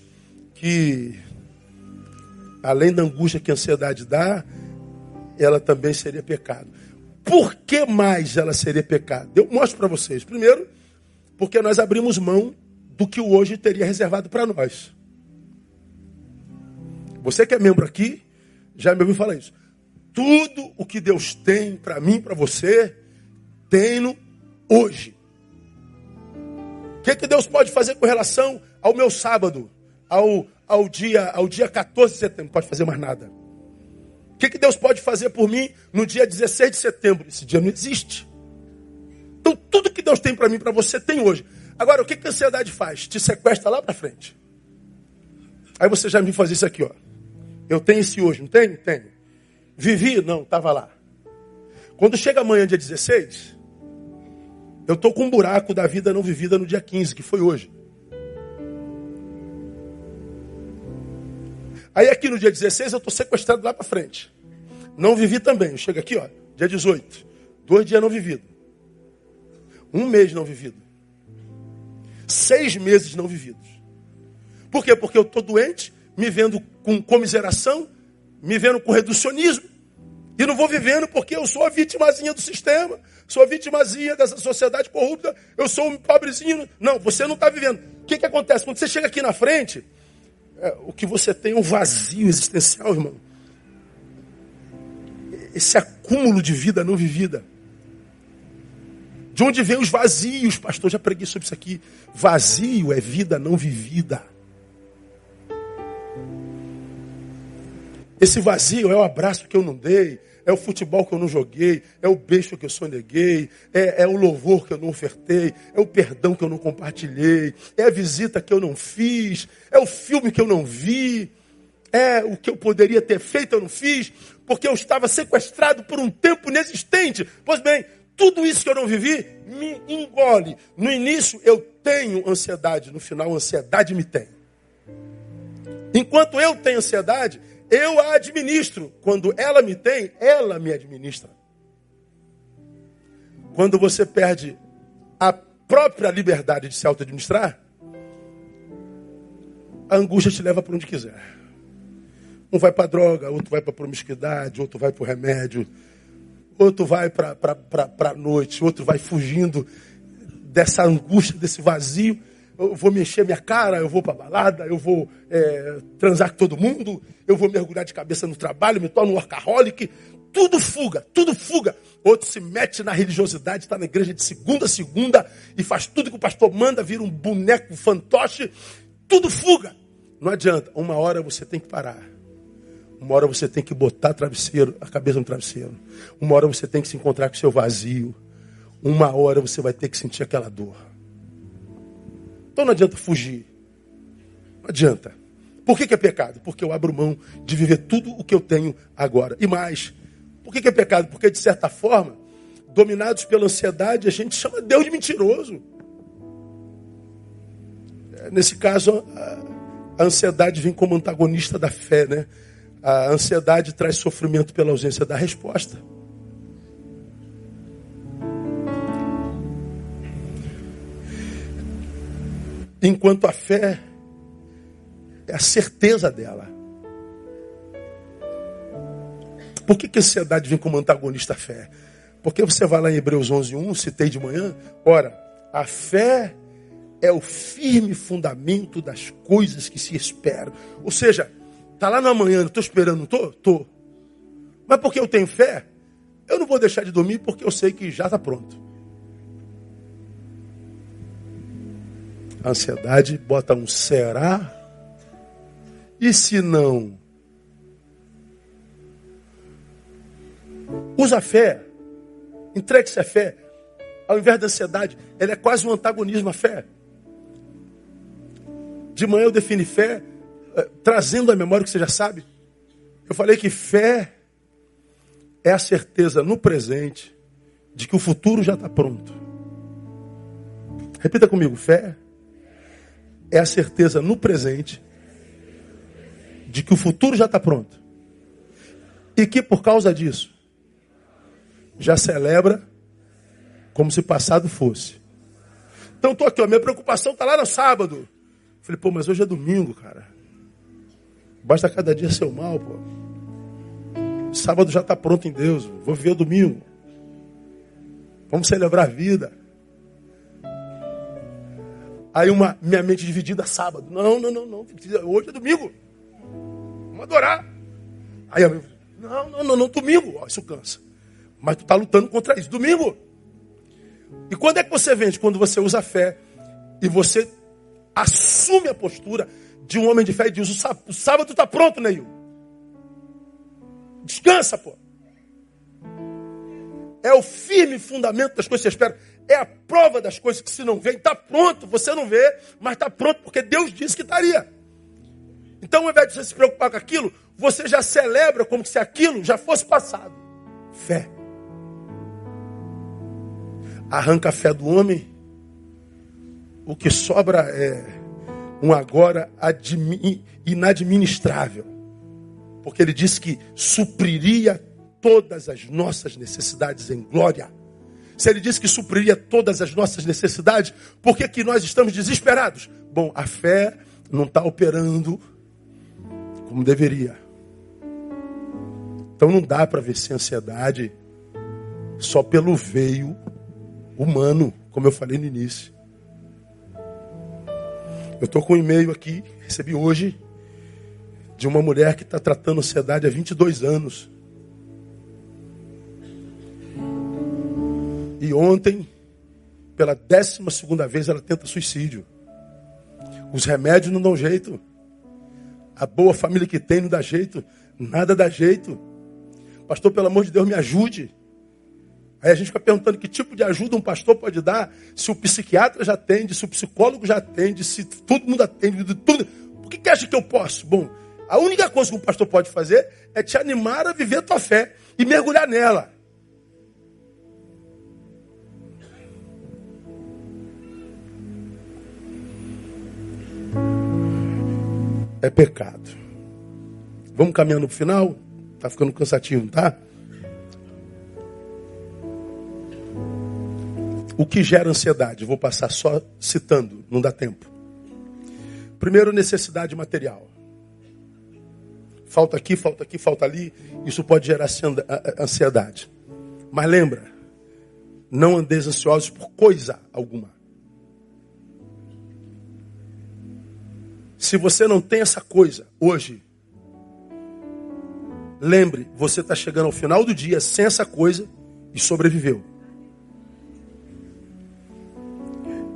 que, além da angústia que a ansiedade dá, ela também seria pecado. Por que mais ela seria pecado? Eu mostro para vocês. Primeiro, porque nós abrimos mão do que o hoje teria reservado para nós. Você que é membro aqui, já me ouviu falar isso. Tudo o que Deus tem para mim, para você, tem no hoje. O que, que Deus pode fazer com relação ao meu sábado, ao, ao, dia, ao dia 14 de setembro? Não pode fazer mais nada. Que, que Deus pode fazer por mim no dia 16 de setembro? Esse dia não existe. Então, tudo que Deus tem para mim, para você, tem hoje. Agora, o que, que a ansiedade faz? Te sequestra lá para frente. Aí você já me faz isso aqui, ó. Eu tenho esse hoje, não tenho? Tenho. Vivi? Não, estava lá. Quando chega amanhã, dia 16, eu estou com um buraco da vida não vivida no dia 15, que foi hoje. Aí aqui no dia 16 eu estou sequestrado lá para frente. Não vivi também. Chega aqui, ó, dia 18. Dois dias não vividos. Um mês não vivido. Seis meses não vividos. Por quê? Porque eu estou doente, me vendo com comiseração, me vendo com reducionismo, e não vou vivendo porque eu sou a vítimazinha do sistema, sou a vítimazinha dessa sociedade corrupta, eu sou um pobrezinho. Não, você não está vivendo. O que, que acontece? Quando você chega aqui na frente, é, o que você tem é um vazio existencial, irmão. Esse acúmulo de vida não vivida. De onde vem os vazios? Pastor, já preguei sobre isso aqui. Vazio é vida não vivida. Esse vazio é o abraço que eu não dei, é o futebol que eu não joguei, é o beijo que eu soneguei, é, é, o louvor que eu não ofertei, é o perdão que eu não compartilhei, é a visita que eu não fiz, é o filme que eu não vi, é o que eu poderia ter feito eu não fiz, porque eu estava sequestrado por um tempo inexistente. Pois bem, tudo isso que eu não vivi me engole. No início eu tenho ansiedade, no final a ansiedade me tem. Enquanto eu tenho ansiedade, eu a administro. Quando ela me tem, ela me administra. Quando você perde a própria liberdade de se auto-administrar, a angústia te leva para onde quiser. Um vai para droga, outro vai para promiscuidade, outro vai para o remédio, outro vai para a noite, outro vai fugindo dessa angústia, desse vazio eu vou mexer minha cara, eu vou para balada, eu vou é, transar com todo mundo, eu vou mergulhar de cabeça no trabalho, me torno um workaholic. Tudo fuga, tudo fuga. Outro se mete na religiosidade, está na igreja de segunda a segunda e faz tudo que o pastor manda, vira um boneco fantoche. Tudo fuga. Não adianta. Uma hora você tem que parar. Uma hora você tem que botar travesseiro, a cabeça no travesseiro. Uma hora você tem que se encontrar com o seu vazio. Uma hora você vai ter que sentir aquela dor. Então não adianta fugir. Não adianta. Por que, que, é pecado? Porque eu abro mão de viver tudo o que eu tenho agora. E mais, por que, que é pecado? Porque, de certa forma, dominados pela ansiedade, a gente chama Deus de mentiroso. É, nesse caso, a ansiedade vem como antagonista da fé, né? A ansiedade traz sofrimento pela ausência da resposta. Enquanto a fé é a certeza dela. Por que, que a ansiedade vem como antagonista à fé? Porque você vai lá em Hebreus 11, 1, citei de manhã. Ora, a fé é o firme fundamento das coisas que se esperam. Ou seja, está lá no amanhã, estou esperando, estou? Estou. Mas porque eu tenho fé, eu não vou deixar de dormir porque eu sei que já está pronto. A ansiedade bota um será. E se não? Usa a fé. Entregue-se a fé. ao invés da ansiedade, ela é quase um antagonismo à fé. De manhã eu defini fé, eh, trazendo à memória o que você já sabe. Eu falei que fé é a certeza no presente de que o futuro já está pronto. Repita comigo: fé é a certeza no presente de que o futuro já está pronto. E que por causa disso, já celebra como se passado fosse. Então estou aqui, ó, minha preocupação está lá no sábado. Falei, pô, mas hoje é domingo, cara. Basta cada dia ser mal, pô. Sábado já está pronto em Deus. Vou viver o domingo. Vamos celebrar a vida. Aí uma minha mente dividida sábado. Não, não, não, não. Hoje é domingo. Vamos adorar. Aí eu, não, não, não, não, domingo. Ó, isso cansa. Mas tu está lutando contra isso. Domingo. E quando é que você vende? Quando você usa a fé e você assume a postura de um homem de fé e diz: o sábado está pronto, Neil. Descansa, pô. É o firme fundamento das coisas que você espera. É a prova das coisas que se não vê. Está pronto, você não vê, mas está pronto porque Deus disse que estaria. Então, ao invés de você se preocupar com aquilo, você já celebra como se aquilo já fosse passado. Fé. Arranca a fé do homem, o que sobra é um agora inadministrável. Porque ele disse que supriria todas as nossas necessidades em glória. Se ele disse que supriria todas as nossas necessidades, por que, que nós estamos desesperados? Bom, a fé não está operando como deveria. Então não dá para vencer a ansiedade só pelo veio humano, como eu falei no início. Eu estou com um e-mail aqui, recebi hoje, de uma mulher que está tratando ansiedade há 22 anos. E ontem, pela décima segunda vez, ela tenta suicídio. Os remédios não dão jeito. A boa família que tem não dá jeito. Nada dá jeito. Pastor, pelo amor de Deus, me ajude. Aí a gente fica perguntando que tipo de ajuda um pastor pode dar, se o psiquiatra já atende, se o psicólogo já atende, se todo mundo atende, tudo. Por que, que acha que eu posso? Bom, a única coisa que um pastor pode fazer é te animar a viver a tua fé e mergulhar nela. É pecado. Vamos caminhando para o final? Tá ficando cansativo, tá? O que gera ansiedade? Vou passar só citando, não dá tempo. Primeiro, necessidade material. Falta aqui, falta aqui, falta ali. Isso pode gerar ansiedade. Mas lembra, não andeis ansiosos por coisa alguma. Se você não tem essa coisa hoje, lembre, você está chegando ao final do dia sem essa coisa e sobreviveu.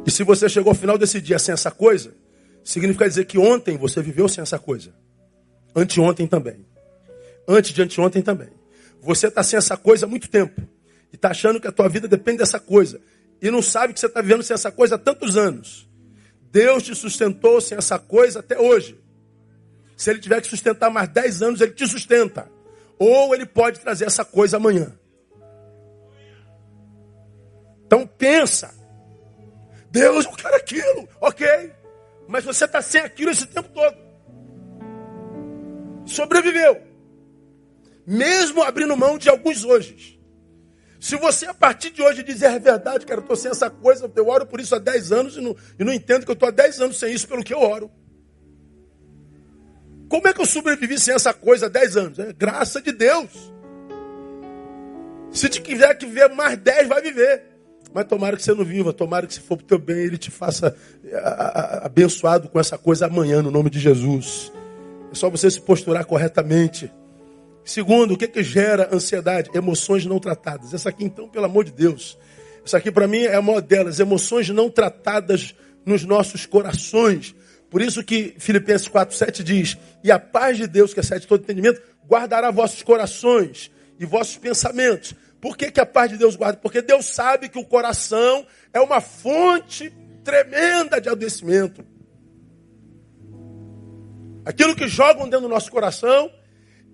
E se você chegou ao final desse dia sem essa coisa, significa dizer que ontem você viveu sem essa coisa. Anteontem também. Antes de anteontem também. Você está sem essa coisa há muito tempo. E está achando que a tua vida depende dessa coisa. E não sabe que você está vivendo sem essa coisa há tantos anos. Deus te sustentou sem essa coisa até hoje. Se ele tiver que sustentar mais 10 anos, ele te sustenta. Ou ele pode trazer essa coisa amanhã. Então pensa. Deus, eu quero aquilo. Ok. Mas você está sem aquilo esse tempo todo. Sobreviveu. Mesmo abrindo mão de alguns hoje. Se você a partir de hoje dizer a verdade, cara, eu estou sem essa coisa, eu oro por isso há 10 anos e não, e não entendo que eu estou há 10 anos sem isso pelo que eu oro. Como é que eu sobrevivi sem essa coisa há 10 anos? É graça de Deus. Se te quiser que viver mais 10, vai viver. Mas tomara que você não viva, tomara que se for para o teu bem, ele te faça abençoado com essa coisa amanhã, no nome de Jesus. É só você se posturar corretamente. Segundo, o que, que gera ansiedade? Emoções não tratadas. Essa aqui, então, pelo amor de Deus. Essa aqui, para mim, é a maior delas. Emoções não tratadas nos nossos corações. Por isso que Filipenses 4,7 diz: E a paz de Deus, que excede todo entendimento, guardará vossos corações e vossos pensamentos. Por que, que a paz de Deus guarda? Porque Deus sabe que o coração é uma fonte tremenda de adoecimento. Aquilo que jogam dentro do nosso coração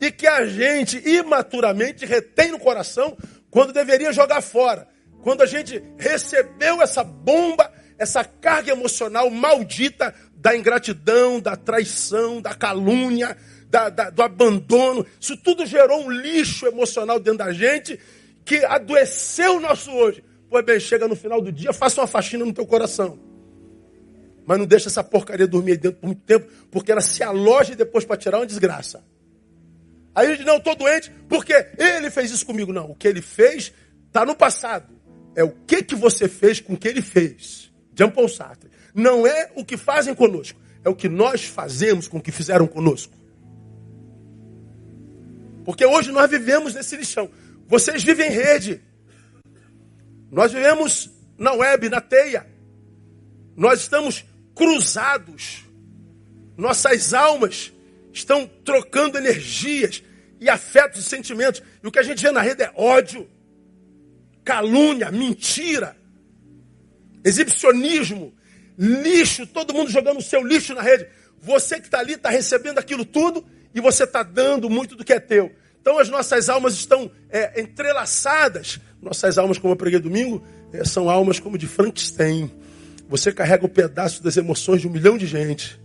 e que a gente imaturamente retém no coração quando deveria jogar fora. Quando a gente recebeu essa bomba, essa carga emocional maldita da ingratidão, da traição, da calúnia, da, da, do abandono, isso tudo gerou um lixo emocional dentro da gente que adoeceu o nosso hoje. Pois bem, chega no final do dia, faça uma faxina no teu coração. Mas não deixa essa porcaria dormir dentro por muito tempo, porque ela se aloja depois para tirar uma desgraça. Aí a gente, não, estou doente, porque ele fez isso comigo. Não, o que ele fez está no passado. É o que, que você fez com o que ele fez. Jean Paul Sartre. Não é o que fazem conosco, é o que nós fazemos com o que fizeram conosco. Porque hoje nós vivemos nesse lixão. Vocês vivem em rede. Nós vivemos na web, na teia. Nós estamos cruzados. Nossas almas estão trocando energias e afetos e sentimentos. E o que a gente vê na rede é ódio, calúnia, mentira, exibicionismo, lixo, todo mundo jogando o seu lixo na rede. Você que está ali está recebendo aquilo tudo e você está dando muito do que é teu. Então as nossas almas estão é, entrelaçadas. Nossas almas, como eu preguei domingo, é, são almas como de Frankenstein. Você carrega um pedaço das emoções de um milhão de gente.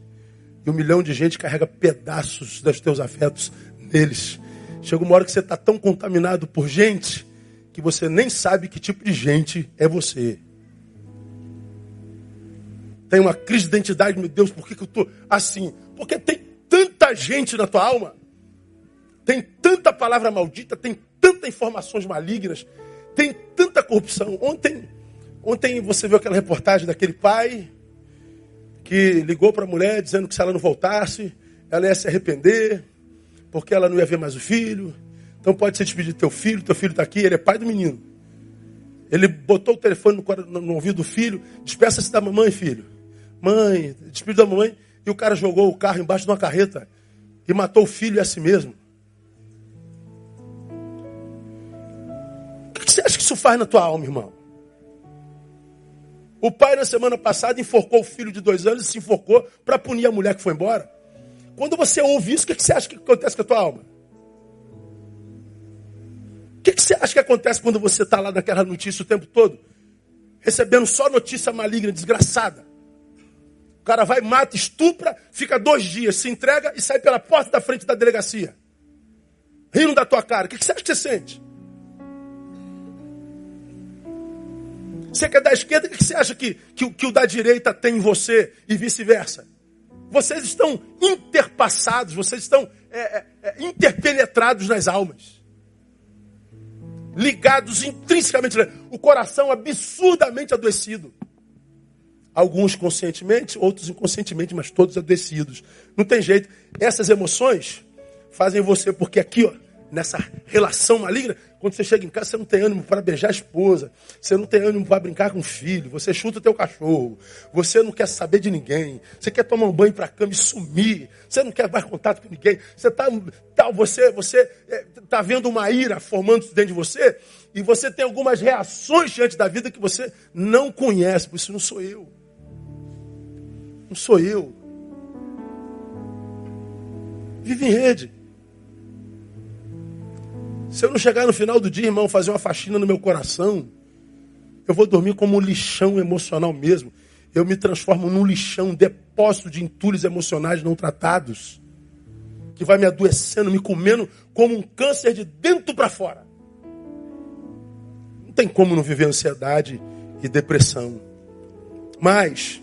E um milhão de gente carrega pedaços dos teus afetos neles. Chega uma hora que você está tão contaminado por gente que você nem sabe que tipo de gente é você. Tem uma crise de identidade, meu Deus, por que, que eu estou assim? Porque tem tanta gente na tua alma, tem tanta palavra maldita, tem tanta informações malignas, tem tanta corrupção. Ontem, ontem você viu aquela reportagem daquele pai que ligou para a mulher dizendo que se ela não voltasse, ela ia se arrepender, porque ela não ia ver mais o filho. Então pode se despedir do teu filho, teu filho está aqui, ele é pai do menino. Ele botou o telefone no, no ouvido do filho, despeça-se da mamãe, filho. Mãe, despediu da mamãe, e o cara jogou o carro embaixo de uma carreta e matou o filho a si mesmo. O que você acha que isso faz na tua alma, irmão? O pai, na semana passada, enforcou o filho de dois anos e se enforcou para punir a mulher que foi embora. Quando você ouve isso, o que você acha que acontece com a tua alma? O que você acha que acontece quando você está lá naquela notícia o tempo todo? Recebendo só notícia maligna, desgraçada. O cara vai, mata, estupra, fica dois dias, se entrega e sai pela porta da frente da delegacia. Rindo da tua cara. O que você acha que você sente? Você que é da esquerda, o que você acha que, que, que o da direita tem em você e vice-versa? Vocês estão interpassados, vocês estão é, é, é, interpenetrados nas almas. Ligados intrinsecamente. O coração absurdamente adoecido. Alguns conscientemente, outros inconscientemente, mas todos adoecidos. Não tem jeito. Essas emoções fazem você, porque aqui, ó, nessa relação maligna, quando você chega em casa, você não tem ânimo para beijar a esposa, você não tem ânimo para brincar com o filho, você chuta o teu cachorro, você não quer saber de ninguém, você quer tomar um banho para a cama e sumir, você não quer mais contato com ninguém, você está tá, você, você é, tá vendo uma ira formando-se dentro de você, e você tem algumas reações diante da vida que você não conhece, por isso não sou eu. Não sou eu. Vive em rede. Se eu não chegar no final do dia, irmão, fazer uma faxina no meu coração, eu vou dormir como um lixão emocional mesmo. Eu me transformo num lixão, um depósito de entulhos emocionais não tratados, que vai me adoecendo, me comendo como um câncer de dentro para fora. Não tem como não viver ansiedade e depressão. Mas,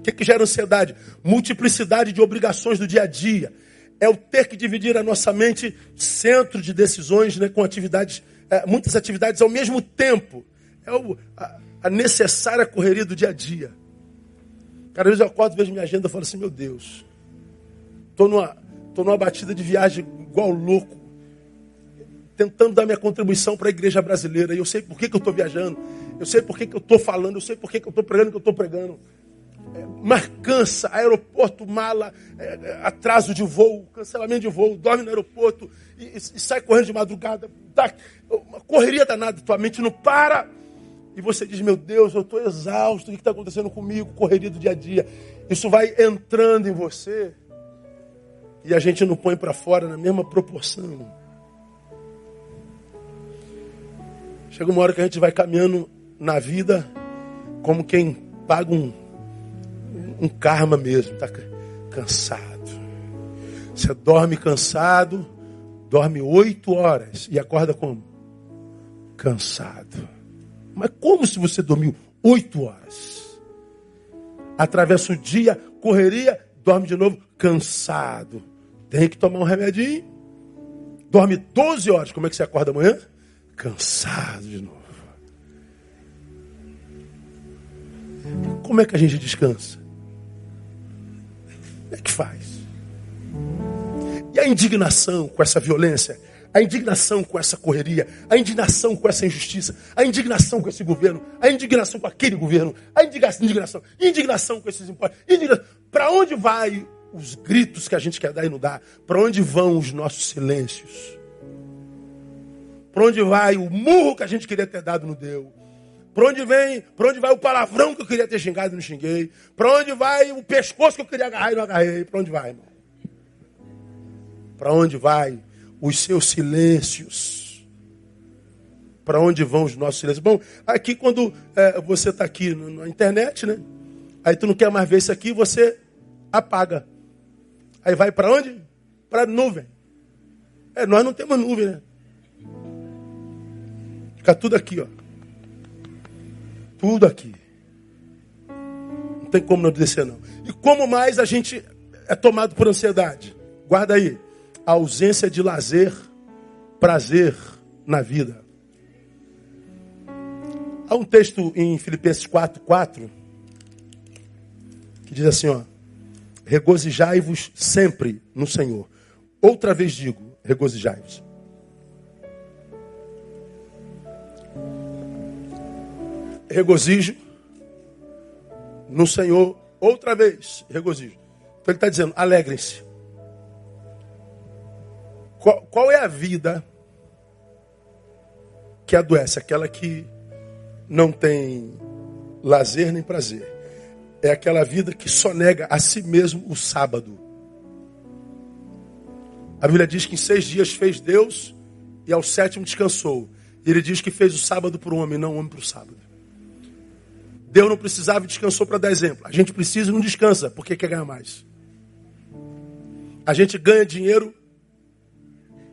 o que, que gera ansiedade? Multiplicidade de obrigações do dia a dia é o ter que dividir a nossa mente centro de decisões né, com atividades, é, muitas atividades ao mesmo tempo. É o, a, a, necessária correria do dia a dia. Cara, às vezes eu acordo, vejo minha agenda e falo assim, meu Deus, estou numa, tô numa batida de viagem igual louco, tentando dar minha contribuição para a igreja brasileira. E eu sei por que, que eu estou viajando, eu sei por que, que eu estou falando, eu sei por que, que eu estou pregando o que eu estou pregando. Mas cansa, aeroporto, mala, é, é, atraso de voo, cancelamento de voo, dorme no aeroporto e, e, e sai correndo de madrugada, uma correria danada, tua mente não para. E você diz, meu Deus, eu estou exausto, o que está acontecendo comigo? Correria do dia a dia. Isso vai entrando em você e a gente não põe para fora na mesma proporção. Chega uma hora que a gente vai caminhando na vida como quem paga um, um karma mesmo, está cansado. Você dorme cansado, dorme oito horas e acorda como? Cansado. Mas como se você dormiu oito horas? Atravessa o dia, correria, dorme de novo, cansado. Tem que tomar um remedinho. Dorme 12 horas. Como é que você acorda amanhã? Cansado de novo. Como é que a gente descansa? É que faz? E a indignação com essa violência? A indignação com essa correria? A indignação com essa injustiça? A indignação com esse governo? A indignação com aquele governo? A indignação, indignação, indignação com esses impostos? Para onde vai os gritos que a gente quer dar e não dá? Para onde vão os nossos silêncios? Para onde vai o murro que a gente queria ter dado no deu? Para onde vem? Para onde vai o palavrão que eu queria ter xingado e não xinguei? Para onde vai o pescoço que eu queria agarrar e não agarrei? Para onde vai, irmão? Para onde vai os seus silêncios? Para onde vão os nossos silêncios? Bom, aqui quando é, você está aqui na internet, né? Aí tu não quer mais ver isso aqui, você apaga. Aí vai para onde? Para a nuvem. É, nós não temos nuvem, né? Fica tudo aqui, ó. Tudo aqui. Não tem como não descer, não. E como mais a gente é tomado por ansiedade? Guarda aí. A ausência de lazer, prazer na vida. Há um texto em Filipenses 4, 4 que diz assim, ó. Regozijai-vos sempre no Senhor. Outra vez digo, regozijai-vos. Regozijo no Senhor outra vez. Regozijo. Então ele está dizendo: alegrem-se. Qual, qual é a vida que adoece? Aquela que não tem lazer nem prazer. É aquela vida que só nega a si mesmo o sábado. A Bíblia diz que em seis dias fez Deus e ao sétimo descansou. E ele diz que fez o sábado para o homem, não o homem para o sábado. Deus não precisava e descansou para dar exemplo. A gente precisa e não descansa, porque quer ganhar mais. A gente ganha dinheiro,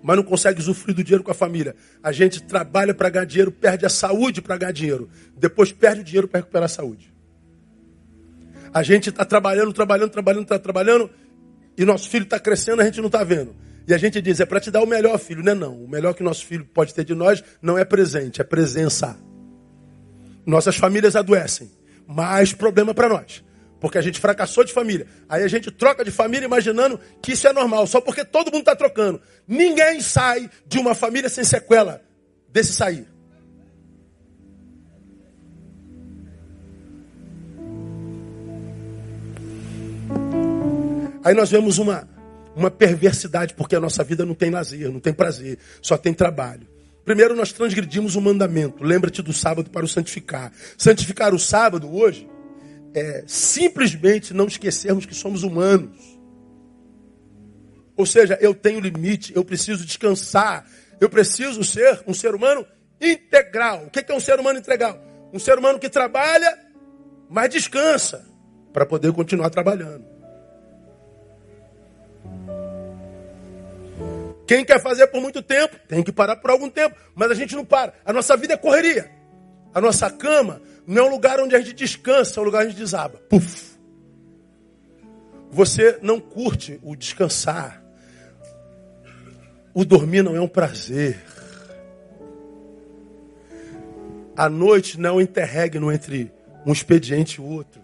mas não consegue usufruir do dinheiro com a família. A gente trabalha para ganhar dinheiro, perde a saúde para ganhar dinheiro. Depois perde o dinheiro para recuperar a saúde. A gente está trabalhando, trabalhando, trabalhando, está trabalhando, e nosso filho está crescendo, a gente não está vendo. E a gente diz, é para te dar o melhor, filho. Não é não. O melhor que nosso filho pode ter de nós não é presente, é presença. Nossas famílias adoecem. Mais problema para nós. Porque a gente fracassou de família. Aí a gente troca de família imaginando que isso é normal, só porque todo mundo está trocando. Ninguém sai de uma família sem sequela desse sair. Aí nós vemos uma, uma perversidade, porque a nossa vida não tem lazer, não tem prazer, só tem trabalho. Primeiro, nós transgredimos o mandamento. Lembra-te do sábado para o santificar. Santificar o sábado hoje é simplesmente não esquecermos que somos humanos. Ou seja, eu tenho limite, eu preciso descansar, eu preciso ser um ser humano integral. O que é um ser humano integral? Um ser humano que trabalha, mas descansa para poder continuar trabalhando. Quem quer fazer por muito tempo, tem que parar por algum tempo. Mas a gente não para. A nossa vida é correria. A nossa cama não é um lugar onde a gente descansa, é um lugar onde a gente desaba. Puf. Você não curte o descansar. O dormir não é um prazer. A noite não interregno entre um expediente e outro.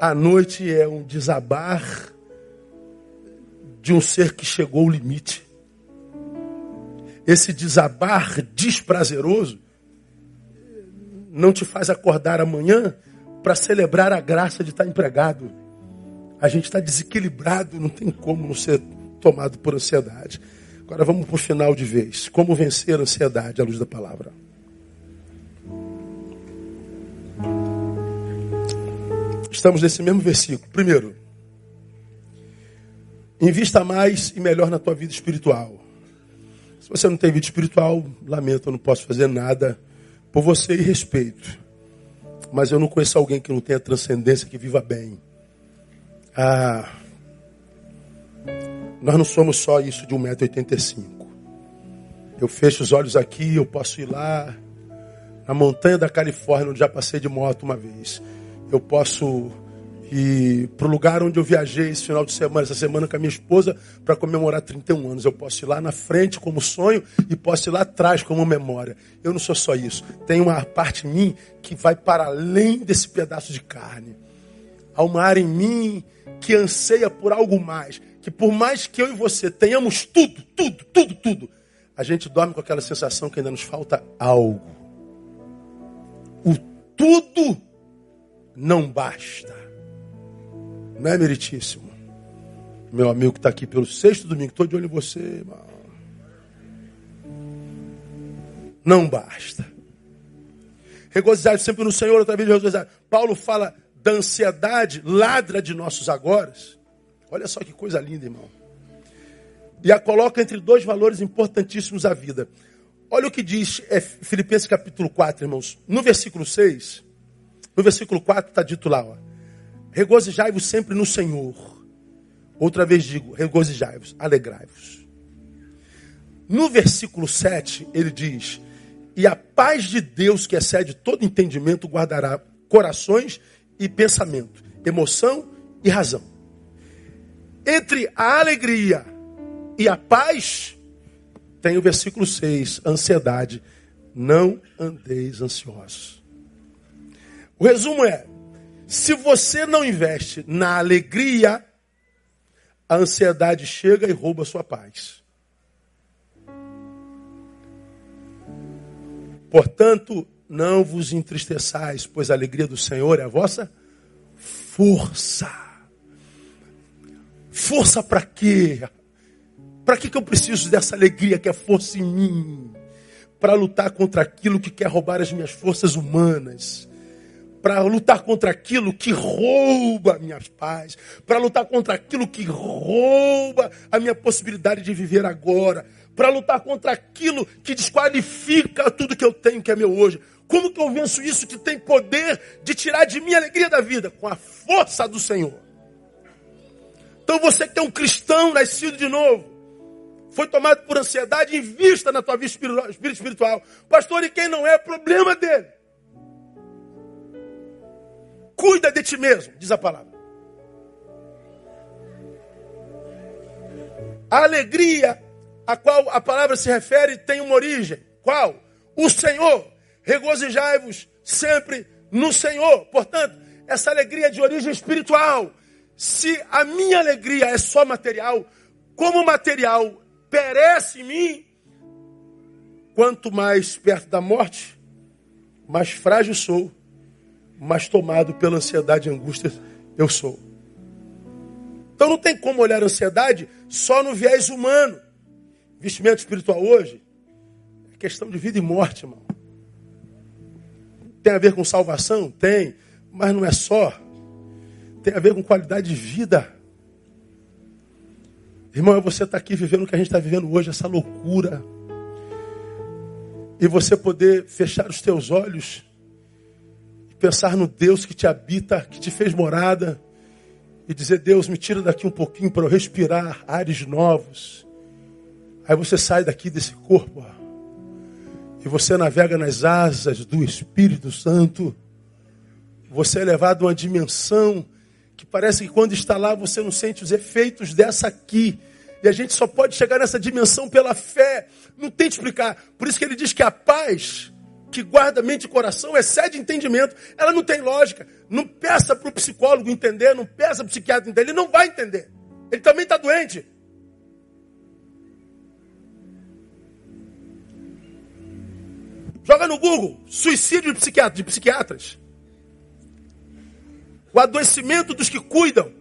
A noite é um desabar de um ser que chegou ao limite. Esse desabar desprazeroso não te faz acordar amanhã para celebrar a graça de estar empregado. A gente está desequilibrado, não tem como não ser tomado por ansiedade. Agora vamos para o final de vez. Como vencer a ansiedade à luz da palavra? Estamos nesse mesmo versículo. Primeiro, invista mais e melhor na tua vida espiritual. Se você não tem vida espiritual, lamento, eu não posso fazer nada por você e respeito. Mas eu não conheço alguém que não tenha transcendência, que viva bem. Ah, nós não somos só isso de 1,85m. Eu fecho os olhos aqui, eu posso ir lá na montanha da Califórnia, onde já passei de moto uma vez. Eu posso ir para o lugar onde eu viajei esse final de semana, essa semana com a minha esposa, para comemorar 31 anos. Eu posso ir lá na frente como sonho e posso ir lá atrás como memória. Eu não sou só isso. Tem uma parte em mim que vai para além desse pedaço de carne. Há uma área em mim que anseia por algo mais. Que por mais que eu e você tenhamos tudo, tudo, tudo, tudo, a gente dorme com aquela sensação que ainda nos falta algo. O tudo não basta. Não é meritíssimo? Meu amigo que está aqui pelo sexto domingo, estou de olho em você, irmão. Não basta. Regozijar sempre no Senhor, outra vez regozijar. Paulo fala da ansiedade, ladra de nossos agora. Olha só que coisa linda, irmão. E a coloca entre dois valores importantíssimos à vida. Olha o que diz é, Filipenses capítulo 4, irmãos. No versículo 6, no versículo 4 está dito lá, ó. Regozijai-vos sempre no Senhor. Outra vez digo, regozijai-vos, alegrai-vos. No versículo 7, ele diz: E a paz de Deus, que excede todo entendimento, guardará corações e pensamento, emoção e razão. Entre a alegria e a paz, tem o versículo 6, ansiedade. Não andeis ansiosos. O resumo é: se você não investe na alegria, a ansiedade chega e rouba a sua paz. Portanto, não vos entristeçais, pois a alegria do Senhor é a vossa força. Força para quê? Para que, que eu preciso dessa alegria que é força em mim? Para lutar contra aquilo que quer roubar as minhas forças humanas para lutar contra aquilo que rouba a minha paz, para lutar contra aquilo que rouba a minha possibilidade de viver agora, para lutar contra aquilo que desqualifica tudo que eu tenho, que é meu hoje. Como que eu venço isso que tem poder de tirar de mim a alegria da vida? Com a força do Senhor. Então você que é um cristão nascido de novo, foi tomado por ansiedade, invista na tua vida espiritual. Pastor, e quem não é, problema dele. Cuida de ti mesmo, diz a palavra. A alegria a qual a palavra se refere tem uma origem. Qual? O Senhor. Regozijai-vos sempre no Senhor. Portanto, essa alegria é de origem espiritual. Se a minha alegria é só material, como material perece em mim, quanto mais perto da morte, mais frágil sou mas tomado pela ansiedade e angústia eu sou. Então não tem como olhar a ansiedade só no viés humano. Investimento espiritual hoje é questão de vida e morte, irmão. Tem a ver com salvação? Tem, mas não é só. Tem a ver com qualidade de vida. Irmão, é você estar tá aqui vivendo o que a gente está vivendo hoje, essa loucura. E você poder fechar os teus olhos pensar no Deus que te habita, que te fez morada, e dizer: Deus, me tira daqui um pouquinho para eu respirar ares novos. Aí você sai daqui desse corpo, e você navega nas asas do Espírito Santo. Você é levado a uma dimensão que parece que quando está lá você não sente os efeitos dessa aqui. E a gente só pode chegar nessa dimensão pela fé. Não tem que explicar. Por isso que ele diz que a paz que guarda mente e coração excede entendimento. Ela não tem lógica. Não peça para o psicólogo entender, não peça para o psiquiatra entender. Ele não vai entender. Ele também está doente. Joga no Google, suicídio de, psiquiatra, de psiquiatras. O adoecimento dos que cuidam.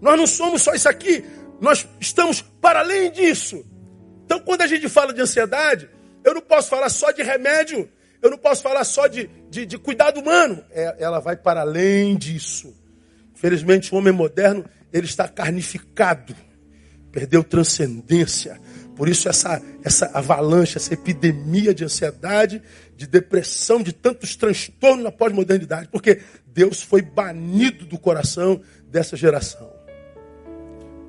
Nós não somos só isso aqui, nós estamos para além disso. Então, quando a gente fala de ansiedade, eu não posso falar só de remédio, eu não posso falar só de, de, de cuidado humano. É, ela vai para além disso. Infelizmente, o homem moderno, ele está carnificado, perdeu transcendência. Por isso, essa, essa avalanche, essa epidemia de ansiedade, de depressão, de tantos transtornos na pós-modernidade, porque Deus foi banido do coração dessa geração.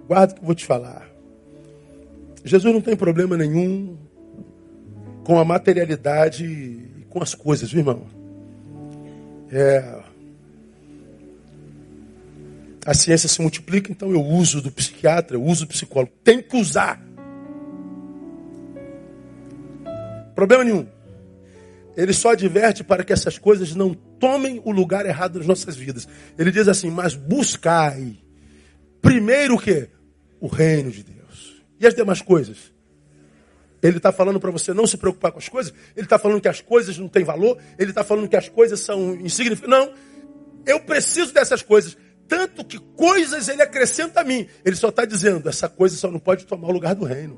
Guarda o que eu vou te falar. Jesus não tem problema nenhum com a materialidade e com as coisas, viu, irmão? É, a ciência se multiplica, então eu uso do psiquiatra, eu uso do psicólogo. Tem que usar. Problema nenhum. Ele só adverte para que essas coisas não tomem o lugar errado nas nossas vidas. Ele diz assim: Mas buscai primeiro o quê? o reino de Deus. E as demais coisas? Ele está falando para você não se preocupar com as coisas? Ele está falando que as coisas não têm valor? Ele está falando que as coisas são insignificantes? Não. Eu preciso dessas coisas. Tanto que coisas ele acrescenta a mim. Ele só está dizendo, essa coisa só não pode tomar o lugar do reino.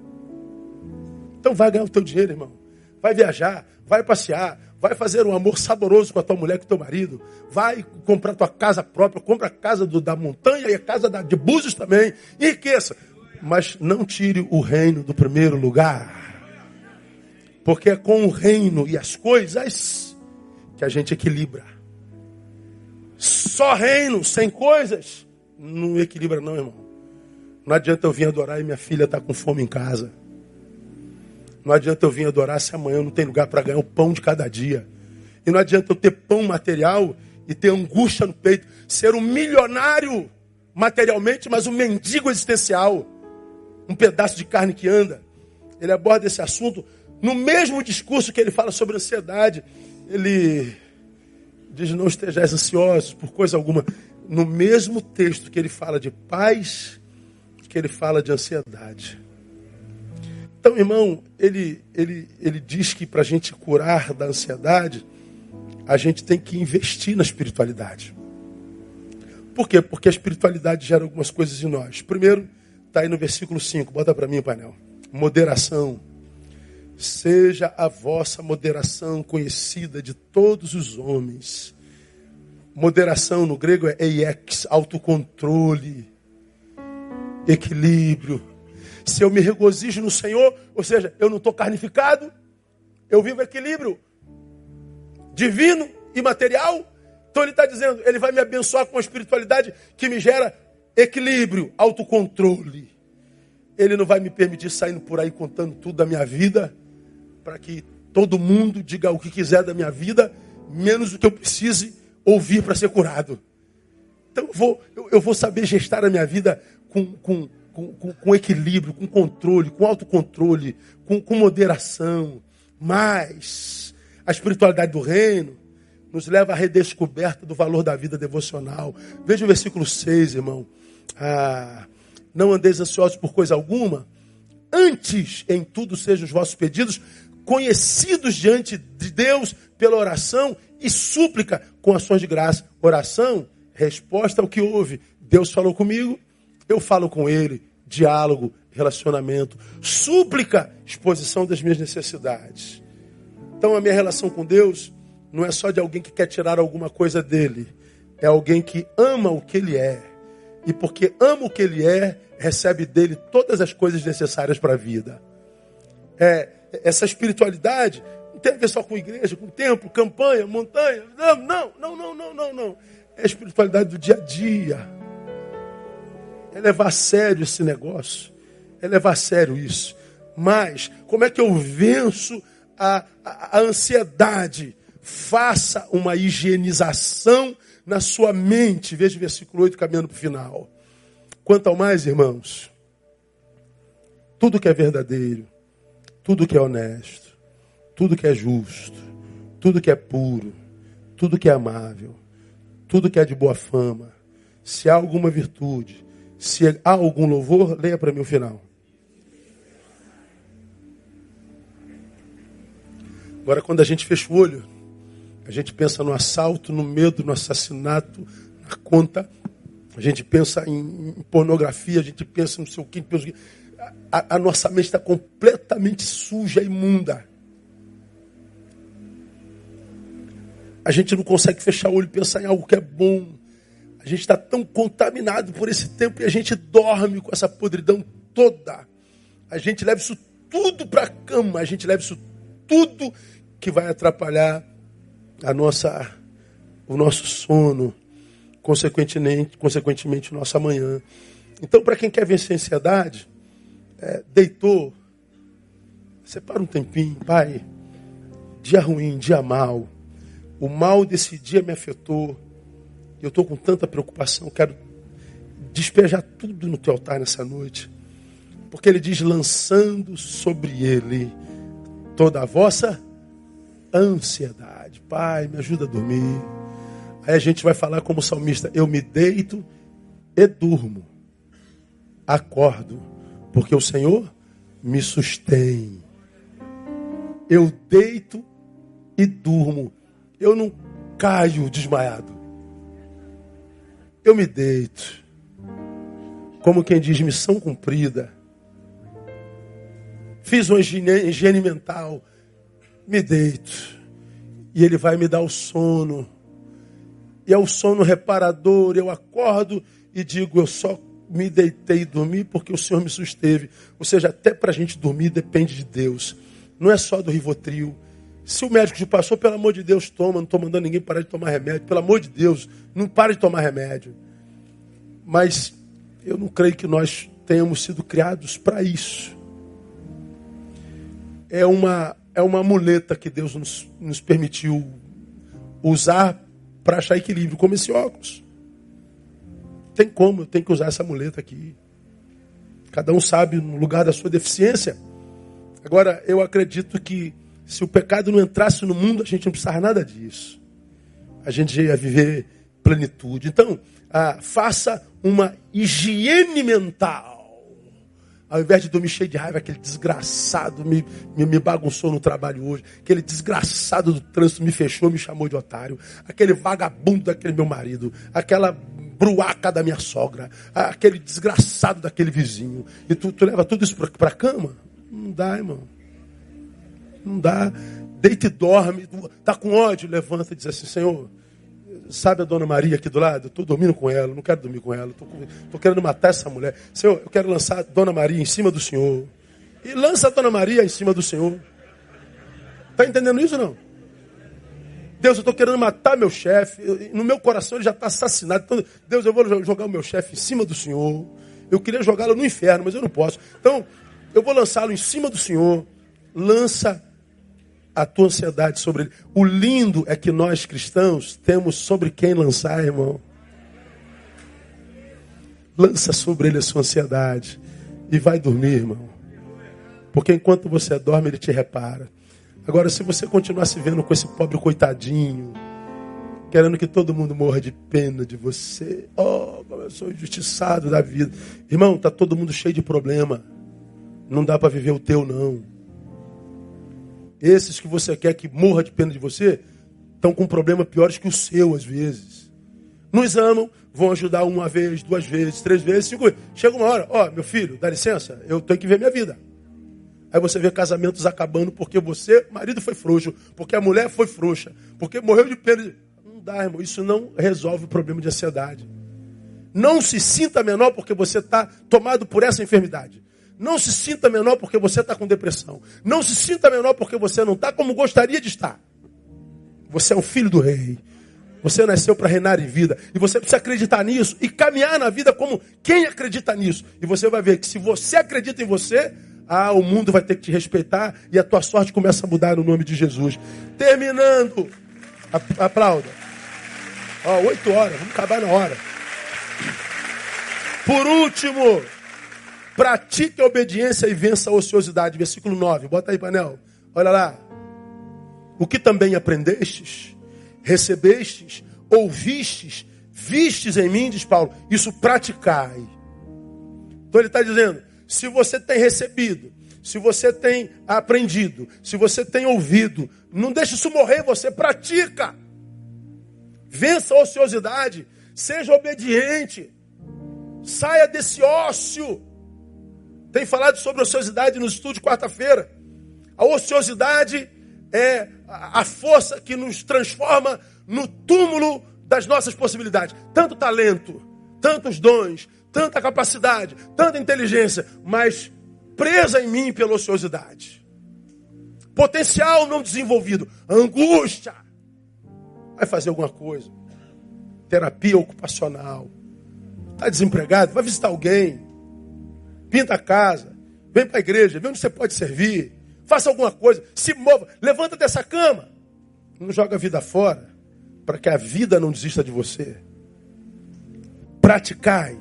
Então vai ganhar o teu dinheiro, irmão. Vai viajar, vai passear, vai fazer um amor saboroso com a tua mulher, com o teu marido, vai comprar tua casa própria, compra a casa do, da montanha e a casa da, de Búzios também, enriqueça. Mas não tire o reino do primeiro lugar. Porque é com o reino e as coisas que a gente equilibra. Só reino, sem coisas, não equilibra não, irmão. Não adianta eu vir adorar e minha filha está com fome em casa. Não adianta eu vir adorar se amanhã não tenho lugar para ganhar o pão de cada dia. E não adianta eu ter pão material e ter angústia no peito. Ser um milionário materialmente, mas um mendigo existencial. Um pedaço de carne que anda. Ele aborda esse assunto no mesmo discurso que ele fala sobre ansiedade. Ele diz: Não estejais ansiosos por coisa alguma. No mesmo texto que ele fala de paz, que ele fala de ansiedade. Então, irmão, ele, ele, ele diz que para a gente curar da ansiedade, a gente tem que investir na espiritualidade. Por quê? Porque a espiritualidade gera algumas coisas em nós. Primeiro, está aí no versículo 5, bota para mim, painel. Moderação. Seja a vossa moderação conhecida de todos os homens. Moderação no grego é eiex, autocontrole, equilíbrio se eu me regozijo no Senhor, ou seja, eu não estou carnificado, eu vivo equilíbrio divino e material. Então ele está dizendo, ele vai me abençoar com a espiritualidade que me gera equilíbrio, autocontrole. Ele não vai me permitir saindo por aí contando tudo da minha vida, para que todo mundo diga o que quiser da minha vida, menos o que eu precise ouvir para ser curado. Então eu vou, eu, eu vou saber gestar a minha vida com, com, com, com, com equilíbrio, com controle, com autocontrole, com, com moderação. Mas a espiritualidade do reino nos leva à redescoberta do valor da vida devocional. Veja o versículo 6, irmão. Ah, não andeis ansiosos por coisa alguma, antes em tudo sejam os vossos pedidos conhecidos diante de Deus pela oração e súplica com ações de graça. Oração, resposta ao que houve. Deus falou comigo, eu falo com ele, diálogo, relacionamento, súplica, exposição das minhas necessidades. Então a minha relação com Deus não é só de alguém que quer tirar alguma coisa dele, é alguém que ama o que ele é. E porque ama o que ele é, recebe dele todas as coisas necessárias para a vida. É, essa espiritualidade não tem a ver só com igreja, com templo, campanha, montanha. Não, não, não, não, não, não, não. É a espiritualidade do dia a dia é levar a sério esse negócio, é levar a sério isso. Mas, como é que eu venço a, a, a ansiedade? Faça uma higienização na sua mente. Veja o versículo 8 caminhando para o final. Quanto ao mais, irmãos, tudo que é verdadeiro, tudo que é honesto, tudo que é justo, tudo que é puro, tudo que é amável, tudo que é de boa fama, se há alguma virtude, se há algum louvor, leia para mim o final. Agora, quando a gente fecha o olho, a gente pensa no assalto, no medo, no assassinato, na conta. A gente pensa em, pornografia, a gente pensa no seu quinto. A, a nossa mente está completamente suja, imunda. A gente não consegue fechar o olho e pensar em algo que é bom. A gente está tão contaminado por esse tempo e a gente dorme com essa podridão toda. A gente leva isso tudo para a cama, a gente leva isso tudo que vai atrapalhar a nossa, o nosso sono, consequentemente, consequentemente o nosso amanhã. Então, para quem quer vencer a ansiedade, é, deitou, separa um tempinho, pai, dia ruim, dia mal, o mal desse dia me afetou, eu estou com tanta preocupação, quero despejar tudo no teu altar nessa noite. Porque ele diz: lançando sobre ele toda a vossa ansiedade. Pai, me ajuda a dormir. Aí a gente vai falar como salmista: eu me deito e durmo. Acordo, porque o Senhor me sustém. Eu deito e durmo. Eu não caio desmaiado eu me deito. Como quem diz, missão cumprida. Fiz uma higiene mental. Me deito. E ele vai me dar o sono. E é o sono reparador. Eu acordo e digo, eu só me deitei e dormi porque o Senhor me susteve. Ou seja, até para a gente dormir depende de Deus. Não é só do Rivotril. Se o médico te passou, pelo amor de Deus, toma. Não estou mandando ninguém parar de tomar remédio. Pelo amor de Deus, não pare de tomar remédio. Mas eu não creio que nós tenhamos sido criados para isso. É uma, é uma muleta que Deus nos, nos permitiu usar para achar equilíbrio, como esse óculos. Tem como, eu tenho que usar essa muleta aqui. Cada um sabe no lugar da sua deficiência. Agora, eu acredito que se o pecado não entrasse no mundo, a gente não precisava nada disso. A gente ia viver plenitude. Então, ah, faça uma higiene mental. Ao invés de dormir cheio de raiva, aquele desgraçado me, me, me, bagunçou no trabalho hoje, aquele desgraçado do trânsito me fechou, me chamou de otário, aquele vagabundo daquele meu marido, aquela bruaca da minha sogra, aquele desgraçado daquele vizinho. E tu, tu leva tudo isso para a cama? Não dá, irmão. Não dá. Deita e dorme. Tá com ódio, levanta e diz assim, Senhor, sabe a dona Maria aqui do lado? Estou dormindo com ela, não quero dormir com ela. Estou querendo matar essa mulher. Senhor, eu quero lançar a dona Maria em cima do Senhor. E lança a dona Maria em cima do Senhor. Está entendendo isso não? Deus, eu estou querendo matar meu chefe. No meu coração ele já está assassinado. Então, Deus, eu vou jogar o meu chefe em cima do Senhor. Eu queria jogá-lo no inferno, mas eu não posso. Então, eu vou lançá-lo em cima do Senhor. Lança a tua ansiedade sobre ele. O lindo é que nós cristãos temos sobre quem lançar, irmão. Lança sobre ele a sua ansiedade e vai dormir, irmão. Porque enquanto você dorme, ele te repara. Agora, se você continuar se vendo com esse pobre coitadinho, querendo que todo mundo morra de pena de você, oh, como eu sou injustiçado da vida. Irmão, tá todo mundo cheio de problema. Não dá para viver o teu, não. Esses que você quer que morra de pena de você, estão com problemas piores que o seu, às vezes. Nos amam, vão ajudar uma vez, duas vezes, três vezes, cinco vezes. Chega uma hora, ó, oh, meu filho, dá licença, eu tenho que ver minha vida. Aí você vê casamentos acabando porque você, marido foi frouxo, porque a mulher foi frouxa, porque morreu de pena. Não dá, irmão, isso não resolve o problema de ansiedade. Não se sinta menor porque você está tomado por essa enfermidade. Não se sinta menor porque você está com depressão. Não se sinta menor porque você não está como gostaria de estar. Você é um filho do rei. Você nasceu para reinar em vida. E você precisa acreditar nisso e caminhar na vida como quem acredita nisso. E você vai ver que se você acredita em você, ah, o mundo vai ter que te respeitar e a tua sorte começa a mudar no nome de Jesus. Terminando. Aplauda. Ó, oito horas, vamos acabar na hora. Por último. Pratique a obediência e vença a ociosidade. Versículo 9. Bota aí, painel. Olha lá. O que também aprendestes, recebestes, ouvistes, vistes em mim, diz Paulo, isso praticai. Então ele está dizendo: se você tem recebido, se você tem aprendido, se você tem ouvido, não deixe isso morrer, você pratica. Vença a ociosidade, seja obediente, saia desse ócio. Tem falado sobre ociosidade no estudo quarta-feira. A ociosidade é a força que nos transforma no túmulo das nossas possibilidades. Tanto talento, tantos dons, tanta capacidade, tanta inteligência, mas presa em mim pela ociosidade. Potencial não desenvolvido, angústia. Vai fazer alguma coisa. Terapia ocupacional. Está desempregado? Vai visitar alguém. Pinta a casa. Vem para a igreja. Vê onde você pode servir. Faça alguma coisa. Se mova. Levanta dessa cama. Não joga a vida fora. Para que a vida não desista de você. Praticai.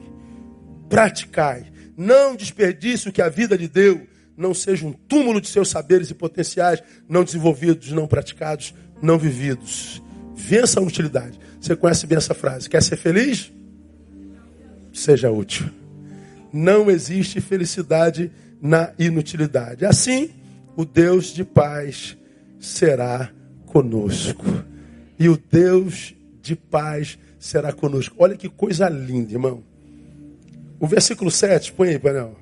Praticai. Não desperdice o que a vida lhe deu. Não seja um túmulo de seus saberes e potenciais não desenvolvidos, não praticados, não vividos. Vença a utilidade. Você conhece bem essa frase. Quer ser feliz? Seja útil. Não existe felicidade na inutilidade. Assim, o Deus de paz será conosco. E o Deus de paz será conosco. Olha que coisa linda, irmão. O versículo 7, põe aí, Panel.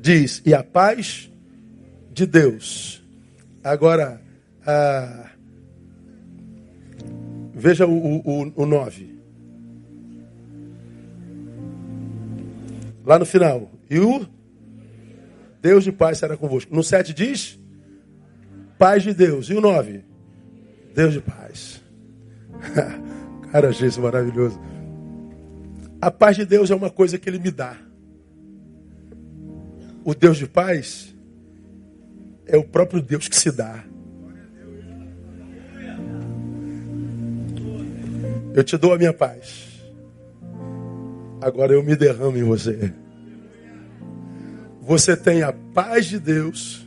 Diz: E a paz de Deus. Agora, ah, veja o, o, o 9. Lá no final. E o Deus de paz será convosco. No 7 diz: Paz de Deus. E o 9? Deus de paz. *laughs* Cara, achei isso maravilhoso. A paz de Deus é uma coisa que Ele me dá. O Deus de paz é o próprio Deus que se dá. Eu te dou a minha paz. Agora eu me derramo em você. Você tem a paz de Deus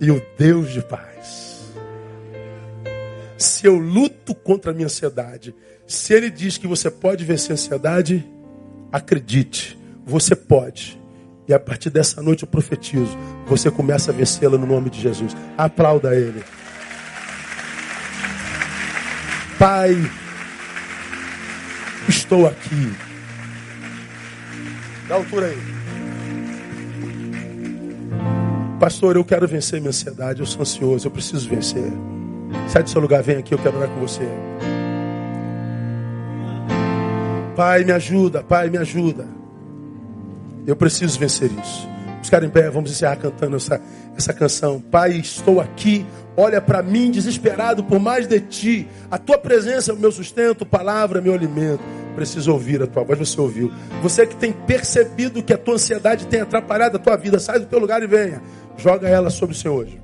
e o Deus de paz se eu luto contra a minha ansiedade, se ele diz que você pode vencer a ansiedade, acredite, você pode. E a partir dessa noite eu profetizo, você começa a vencê-la no nome de Jesus. Aplauda ele. Pai, estou aqui. Dá altura aí. Pastor, eu quero vencer minha ansiedade, eu sou ansioso, eu preciso vencer. Sai do seu lugar, vem aqui, eu quero orar com você. Pai, me ajuda, Pai, me ajuda. Eu preciso vencer isso. Ficar em pé, vamos encerrar cantando essa, essa canção. Pai, estou aqui, olha para mim desesperado por mais de ti. A tua presença é o meu sustento, palavra, meu alimento. Preciso ouvir a tua voz, você ouviu. Você que tem percebido que a tua ansiedade tem atrapalhado a tua vida, sai do teu lugar e venha. Joga ela sobre o seu hoje.